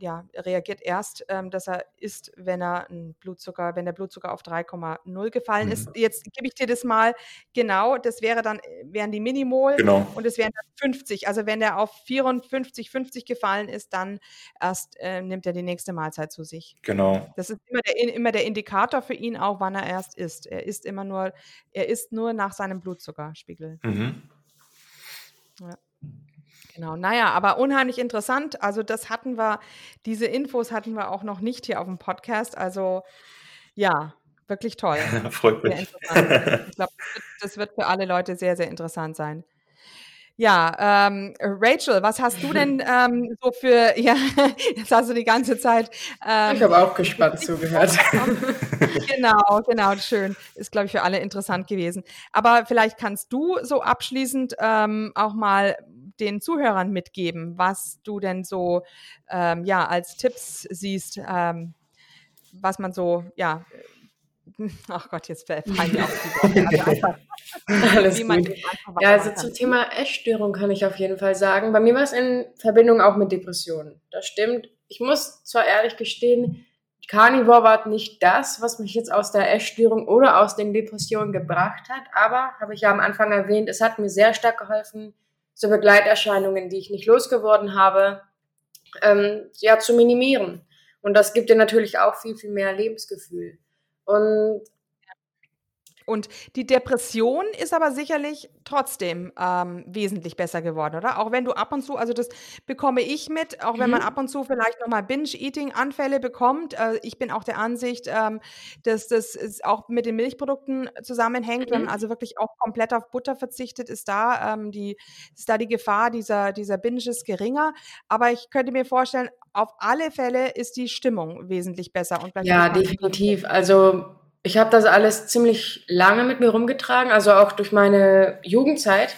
S1: ja, reagiert erst, ähm, dass er isst, wenn er ein Blutzucker, wenn der Blutzucker auf 3,0 gefallen mhm. ist. Jetzt gebe ich dir das mal genau, das wäre dann, äh, wären die Minimol
S2: genau.
S1: und es wären dann 50. Also wenn der auf 54, 50 gefallen ist, dann erst äh, nimmt er die nächste Mahlzeit zu sich.
S2: Genau.
S1: Das ist immer der, immer der Indikator für ihn auch, wann er erst isst. Er isst immer nur, er isst nur nach seinem Blutzuckerspiegel. Mhm. Ja. Genau, naja, aber unheimlich interessant. Also das hatten wir, diese Infos hatten wir auch noch nicht hier auf dem Podcast. Also ja, wirklich toll. [laughs]
S2: Freut mich.
S1: Ich glaube, das, wird für alle Leute sehr, sehr interessant sein. Ja, ähm, Rachel, was hast du denn [laughs] ähm, so für, [laughs] ja, jetzt hast du die ganze Zeit.
S3: Ähm, ich habe auch gespannt zugehört.
S1: genau, genau, schön. Ist, glaube ich, für alle interessant gewesen. Aber vielleicht kannst du so abschließend ähm, auch mal den Zuhörern mitgeben, was du denn so ähm, ja als Tipps siehst, ähm, was man so ja [laughs] Ach Gott, jetzt fallen mir auch die Worte. [laughs]
S3: Alles gut. Ja, also zum Thema Essstörung kann ich auf jeden Fall sagen. Bei mir war es in Verbindung auch mit Depressionen. Das stimmt. Ich muss zwar ehrlich gestehen, Carnivore war nicht das, was mich jetzt aus der Essstörung oder aus den Depressionen gebracht hat, aber, habe ich ja am Anfang erwähnt, es hat mir sehr stark geholfen, so Begleiterscheinungen, die ich nicht losgeworden habe, ähm, ja, zu minimieren. Und das gibt dir natürlich auch viel, viel mehr Lebensgefühl. Und
S1: und die Depression ist aber sicherlich trotzdem ähm, wesentlich besser geworden, oder? Auch wenn du ab und zu, also das bekomme ich mit, auch wenn man mhm. ab und zu vielleicht nochmal Binge-Eating-Anfälle bekommt. Äh, ich bin auch der Ansicht, ähm, dass das auch mit den Milchprodukten zusammenhängt. Wenn man mhm. also wirklich auch komplett auf Butter verzichtet, ist da, ähm, die, ist da die Gefahr dieser, dieser Binges geringer. Aber ich könnte mir vorstellen, auf alle Fälle ist die Stimmung wesentlich besser. Und
S3: ja, definitiv. Also ich habe das alles ziemlich lange mit mir rumgetragen, also auch durch meine Jugendzeit.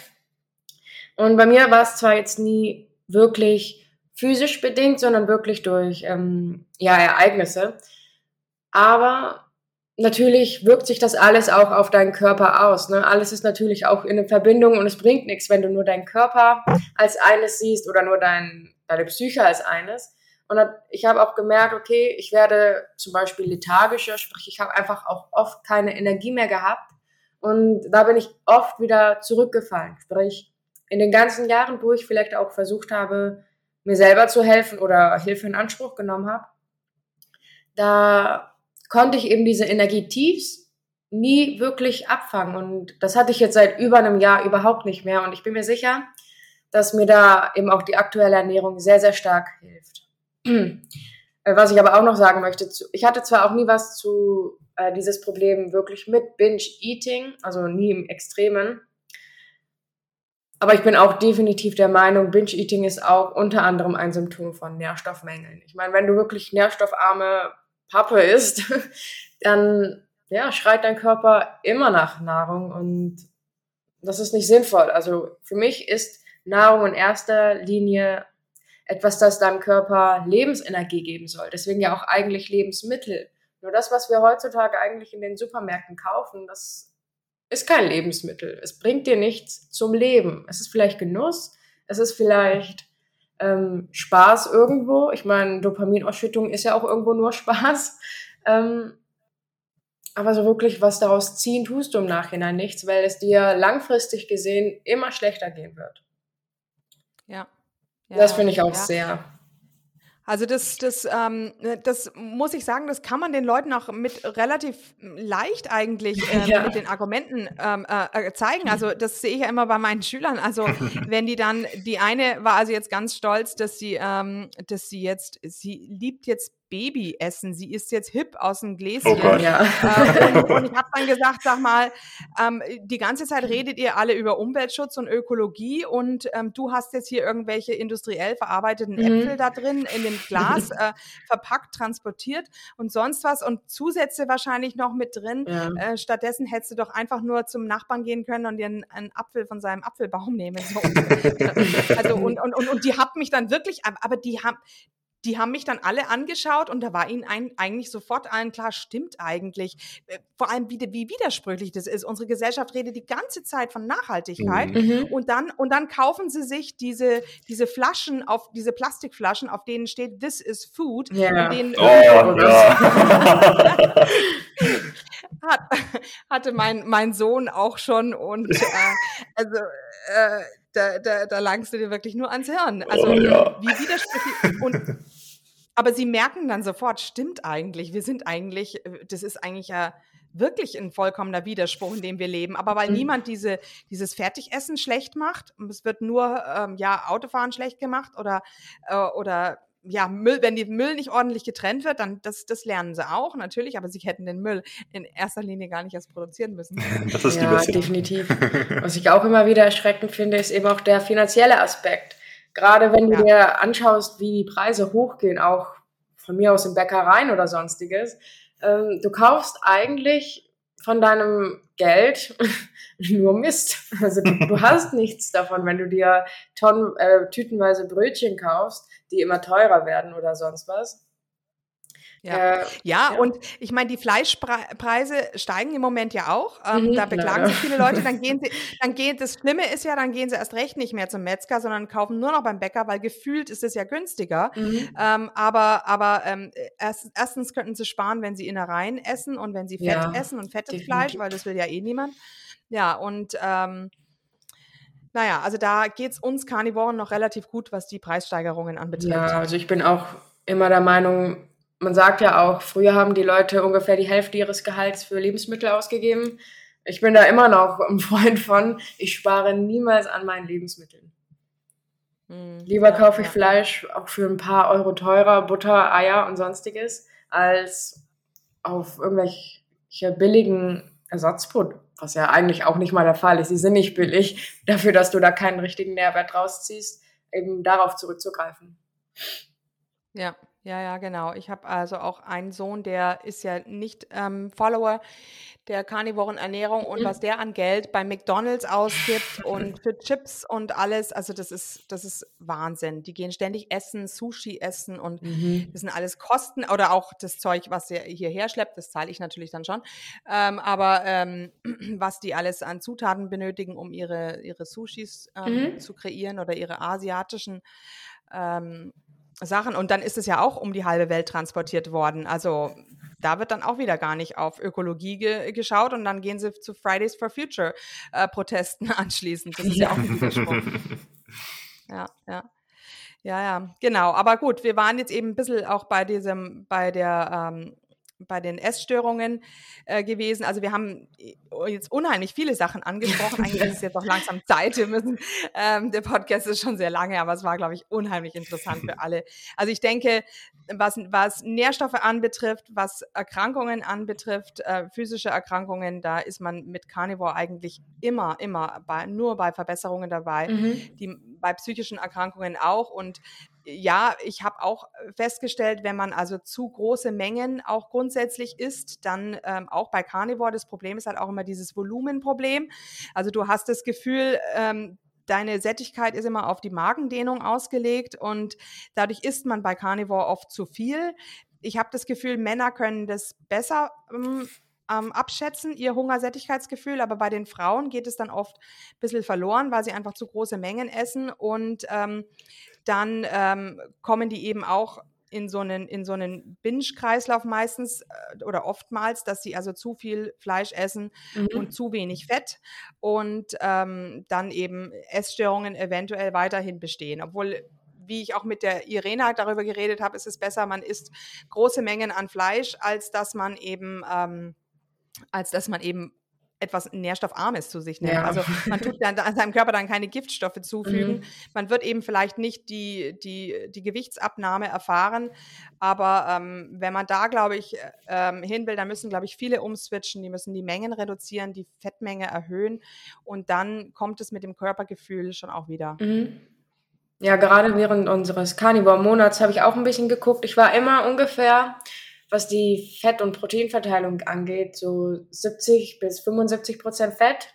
S3: Und bei mir war es zwar jetzt nie wirklich physisch bedingt, sondern wirklich durch ähm, ja, Ereignisse. Aber natürlich wirkt sich das alles auch auf deinen Körper aus. Ne? Alles ist natürlich auch in Verbindung und es bringt nichts, wenn du nur deinen Körper als eines siehst oder nur dein, deine Psyche als eines. Und ich habe auch gemerkt, okay, ich werde zum Beispiel lethargischer, sprich, ich habe einfach auch oft keine Energie mehr gehabt. Und da bin ich oft wieder zurückgefallen. Sprich, in den ganzen Jahren, wo ich vielleicht auch versucht habe, mir selber zu helfen oder Hilfe in Anspruch genommen habe, da konnte ich eben diese Energietiefs nie wirklich abfangen. Und das hatte ich jetzt seit über einem Jahr überhaupt nicht mehr. Und ich bin mir sicher, dass mir da eben auch die aktuelle Ernährung sehr, sehr stark hilft. Äh, was ich aber auch noch sagen möchte, ich hatte zwar auch nie was zu äh, dieses Problem wirklich mit Binge-Eating, also nie im Extremen, aber ich bin auch definitiv der Meinung, Binge-Eating ist auch unter anderem ein Symptom von Nährstoffmängeln. Ich meine, wenn du wirklich nährstoffarme Pappe isst, [laughs] dann ja, schreit dein Körper immer nach Nahrung und das ist nicht sinnvoll. Also für mich ist Nahrung in erster Linie etwas, das deinem Körper Lebensenergie geben soll. Deswegen ja auch eigentlich Lebensmittel. Nur das, was wir heutzutage eigentlich in den Supermärkten kaufen, das ist kein Lebensmittel. Es bringt dir nichts zum Leben. Es ist vielleicht Genuss, es ist vielleicht ähm, Spaß irgendwo. Ich meine, Dopaminausschüttung ist ja auch irgendwo nur [laughs] Spaß. Ähm, aber so wirklich was daraus ziehen tust du im Nachhinein nichts, weil es dir langfristig gesehen immer schlechter gehen wird.
S1: Ja,
S3: ja, das finde ich auch ja. sehr.
S1: Also das, das, ähm, das muss ich sagen, das kann man den Leuten auch mit relativ leicht eigentlich [laughs] ähm, ja. mit den Argumenten ähm, äh, äh, zeigen. Also das sehe ich ja immer bei meinen [laughs] Schülern. Also [laughs] wenn die dann, die eine war also jetzt ganz stolz, dass sie, ähm, dass sie jetzt, sie liebt jetzt Baby essen. Sie ist jetzt hip aus dem Gläschen. Oh Gott. Ja. Und, [laughs] und, ich habe dann gesagt, sag mal, ähm, die ganze Zeit redet ihr alle über Umweltschutz und Ökologie und ähm, du hast jetzt hier irgendwelche industriell verarbeiteten mhm. Äpfel da drin in dem Glas [laughs] äh, verpackt, transportiert und sonst was und Zusätze wahrscheinlich noch mit drin. Ja. Äh, stattdessen hättest du doch einfach nur zum Nachbarn gehen können und dir einen, einen Apfel von seinem Apfelbaum nehmen. So. [laughs] also und, und, und, und die haben mich dann wirklich, aber die haben, die haben mich dann alle angeschaut und da war ihnen ein, eigentlich sofort allen klar, stimmt eigentlich. Äh, vor allem, wie, wie widersprüchlich das ist. Unsere Gesellschaft redet die ganze Zeit von Nachhaltigkeit mhm. und, dann, und dann kaufen sie sich diese, diese Flaschen, auf diese Plastikflaschen, auf denen steht, this is food.
S3: Ja.
S1: Denen,
S2: Oh, ja. [laughs]
S1: hat, hatte mein, mein Sohn auch schon und [laughs] äh, also äh, da, da, da langst du dir wirklich nur ans Hirn. Also
S2: Oh, ja.
S1: wie widersprüchlich und aber sie merken dann sofort, stimmt eigentlich, wir sind eigentlich, äh, das ist eigentlich ja wirklich ein vollkommener Widerspruch, in dem wir leben. Aber weil
S3: Mhm.
S1: niemand diese, dieses Fertigessen schlecht macht, und es wird nur ähm, ja, Autofahren schlecht gemacht oder, äh, oder ja, Müll, wenn der Müll nicht ordentlich getrennt wird, dann das, das lernen sie auch natürlich, aber sie hätten den Müll in erster Linie gar nicht erst produzieren müssen. [laughs]
S2: Das ist die
S3: ja, definitiv. [laughs] Was ich auch immer wieder erschreckend finde, ist eben auch der finanzielle Aspekt. Gerade wenn du
S1: Ja.
S3: dir anschaust, wie die Preise hochgehen, auch von mir aus in Bäckereien oder sonstiges, ähm, du kaufst eigentlich von deinem Geld [laughs] nur Mist. Also du, du [laughs] hast nichts davon, wenn du dir Tonnen, äh, tütenweise Brötchen kaufst, die immer teurer werden oder sonst was.
S1: Ja.
S3: Äh,
S1: Ja,
S3: Ja.
S1: und ich meine, die Fleischpreise steigen im Moment ja auch. Ähm,
S3: Mhm,
S1: da beklagen
S3: leider.
S1: sich viele Leute, dann gehen sie, [laughs] dann gehen, das Schlimme ist ja, dann gehen sie erst recht nicht mehr zum Metzger, sondern kaufen nur noch beim Bäcker, weil gefühlt ist es ja günstiger.
S3: mhm.
S1: Ähm, aber aber ähm, erst, erstens könnten sie sparen, wenn sie Innereien essen und wenn sie Fett
S3: Ja,
S1: essen und fettes
S3: definitiv.
S1: Fleisch, weil das will ja eh niemand. Ja, und ähm, naja, also da geht es uns Karnivoren noch relativ gut, was die Preissteigerungen anbetrifft.
S3: Ja, also ich bin auch immer der Meinung, man sagt ja auch, früher haben die Leute ungefähr die Hälfte ihres Gehalts für Lebensmittel ausgegeben. Ich bin da immer noch [laughs] ein Freund von, ich spare niemals an meinen Lebensmitteln.
S1: Hm,
S3: Lieber
S1: ja,
S3: kaufe ich
S1: ja.
S3: Fleisch auch für ein paar Euro teurer, Butter, Eier und sonstiges, als auf irgendwelche billigen Ersatzprodukte, was ja eigentlich auch nicht mal der Fall ist. Sie sind nicht billig, dafür, dass du da keinen richtigen Nährwert rausziehst, eben darauf zurückzugreifen.
S1: Ja, ja, ja, genau. Ich habe also auch einen Sohn, der ist ja nicht ähm, Follower der karnivoren Ernährung und
S3: Mhm.
S1: was der an Geld bei McDonald's ausgibt [laughs] und für Chips und alles, also das ist, das ist Wahnsinn. Die gehen ständig essen, Sushi essen und
S3: Mhm.
S1: das sind alles Kosten oder auch das Zeug, was er hierher schleppt, das zahle ich natürlich dann schon. Ähm, aber ähm, [clears throat] was die alles an Zutaten benötigen, um ihre, ihre Sushis ähm,
S3: Mhm.
S1: zu kreieren oder ihre asiatischen ähm, Sachen. Und dann ist es ja auch um die halbe Welt transportiert worden. Also da wird dann auch wieder gar nicht auf Ökologie ge geschaut und dann gehen sie zu Fridays for Future äh, Protesten [laughs] anschließend. Das ist ja, auch ein Widerspruch. [laughs] Ja, ja. Ja, ja, genau. Aber gut, wir waren jetzt eben ein bisschen auch bei diesem, bei der, ähm, bei den Essstörungen äh, gewesen. Also wir haben äh, jetzt unheimlich viele Sachen angesprochen. Eigentlich ist es jetzt auch langsam Zeit. Wir müssen, ähm, der Podcast ist schon sehr lange, aber es war, glaube ich, unheimlich interessant für alle. Also ich denke, was, was Nährstoffe anbetrifft, was Erkrankungen anbetrifft, äh, physische Erkrankungen, da ist man mit Carnivore eigentlich immer, immer bei, nur bei Verbesserungen dabei
S3: Mhm.
S1: die bei psychischen Erkrankungen auch. Und ja, ich habe auch festgestellt, wenn man also zu große Mengen auch grundsätzlich isst, dann ähm, auch bei Carnivore, das Problem ist halt auch immer dieses Volumenproblem. Also du hast das Gefühl, ähm, deine Sättigkeit ist immer auf die Magendehnung ausgelegt und dadurch isst man bei Carnivore oft zu viel. Ich habe das Gefühl, Männer können das besser ähm, abschätzen, ihr Hungersättigkeitsgefühl, aber bei den Frauen geht es dann oft ein bisschen verloren, weil sie einfach zu große Mengen essen und ähm, dann ähm, kommen die eben auch in so einen, in so einen Binge-Kreislauf meistens äh, oder oftmals, dass sie also zu viel Fleisch essen
S3: Mhm.
S1: und zu wenig Fett und ähm, dann eben Essstörungen eventuell weiterhin bestehen. Obwohl, wie ich auch mit der Irena darüber geredet habe, ist es besser, man isst große Mengen an Fleisch, als dass man eben, ähm, als dass man eben etwas Nährstoffarmes zu sich nimmt.
S3: Ja.
S1: Also man tut dann an seinem Körper dann keine Giftstoffe zufügen.
S3: Mhm.
S1: Man wird eben vielleicht nicht die, die, die Gewichtsabnahme erfahren, aber ähm, wenn man da, glaube ich, äh, ähm, hin will, dann müssen, glaube ich, viele umswitchen, die müssen die Mengen reduzieren, die Fettmenge erhöhen und dann kommt es mit dem Körpergefühl schon auch wieder.
S3: Mhm. Ja, gerade während unseres Carnivore-Monats habe ich auch ein bisschen geguckt. Ich war immer ungefähr, was die Fett- und Proteinverteilung angeht, so 70 bis 75 Prozent Fett,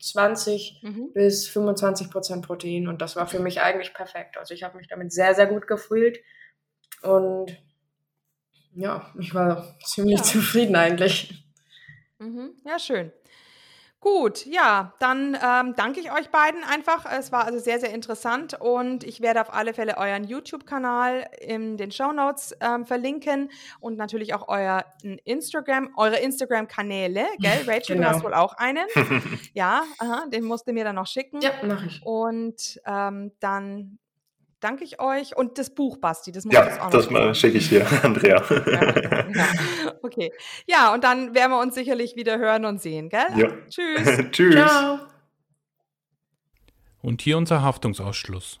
S3: 20
S1: Mhm.
S3: bis 25 Prozent Protein. Und das war für mich eigentlich perfekt. Also ich habe mich damit sehr, sehr gut gefühlt. Und ja, ich war ziemlich ja. zufrieden eigentlich.
S1: Mhm. Ja, schön. Gut, ja, dann ähm, danke ich euch beiden einfach. Es war also sehr, sehr interessant und ich werde auf alle Fälle euren YouTube-Kanal in den Show Notes ähm, verlinken und natürlich auch euer Instagram, eure Instagram-Kanäle, [laughs] gell? Rachel, genau. du hast wohl auch einen. [laughs] ja, aha, den musst du mir dann noch schicken.
S3: Ja, mach ich.
S1: Und ähm, dann danke ich euch. Und das Buch, Basti, das muss
S2: ja, auch noch das schicke ich dir, [laughs] Andrea.
S1: Ja, ja, okay. Ja, und dann werden wir uns sicherlich wieder hören und sehen, gell?
S2: Ja.
S1: Tschüss. [laughs]
S2: Tschüss. Ciao.
S4: Und hier unser Haftungsausschluss.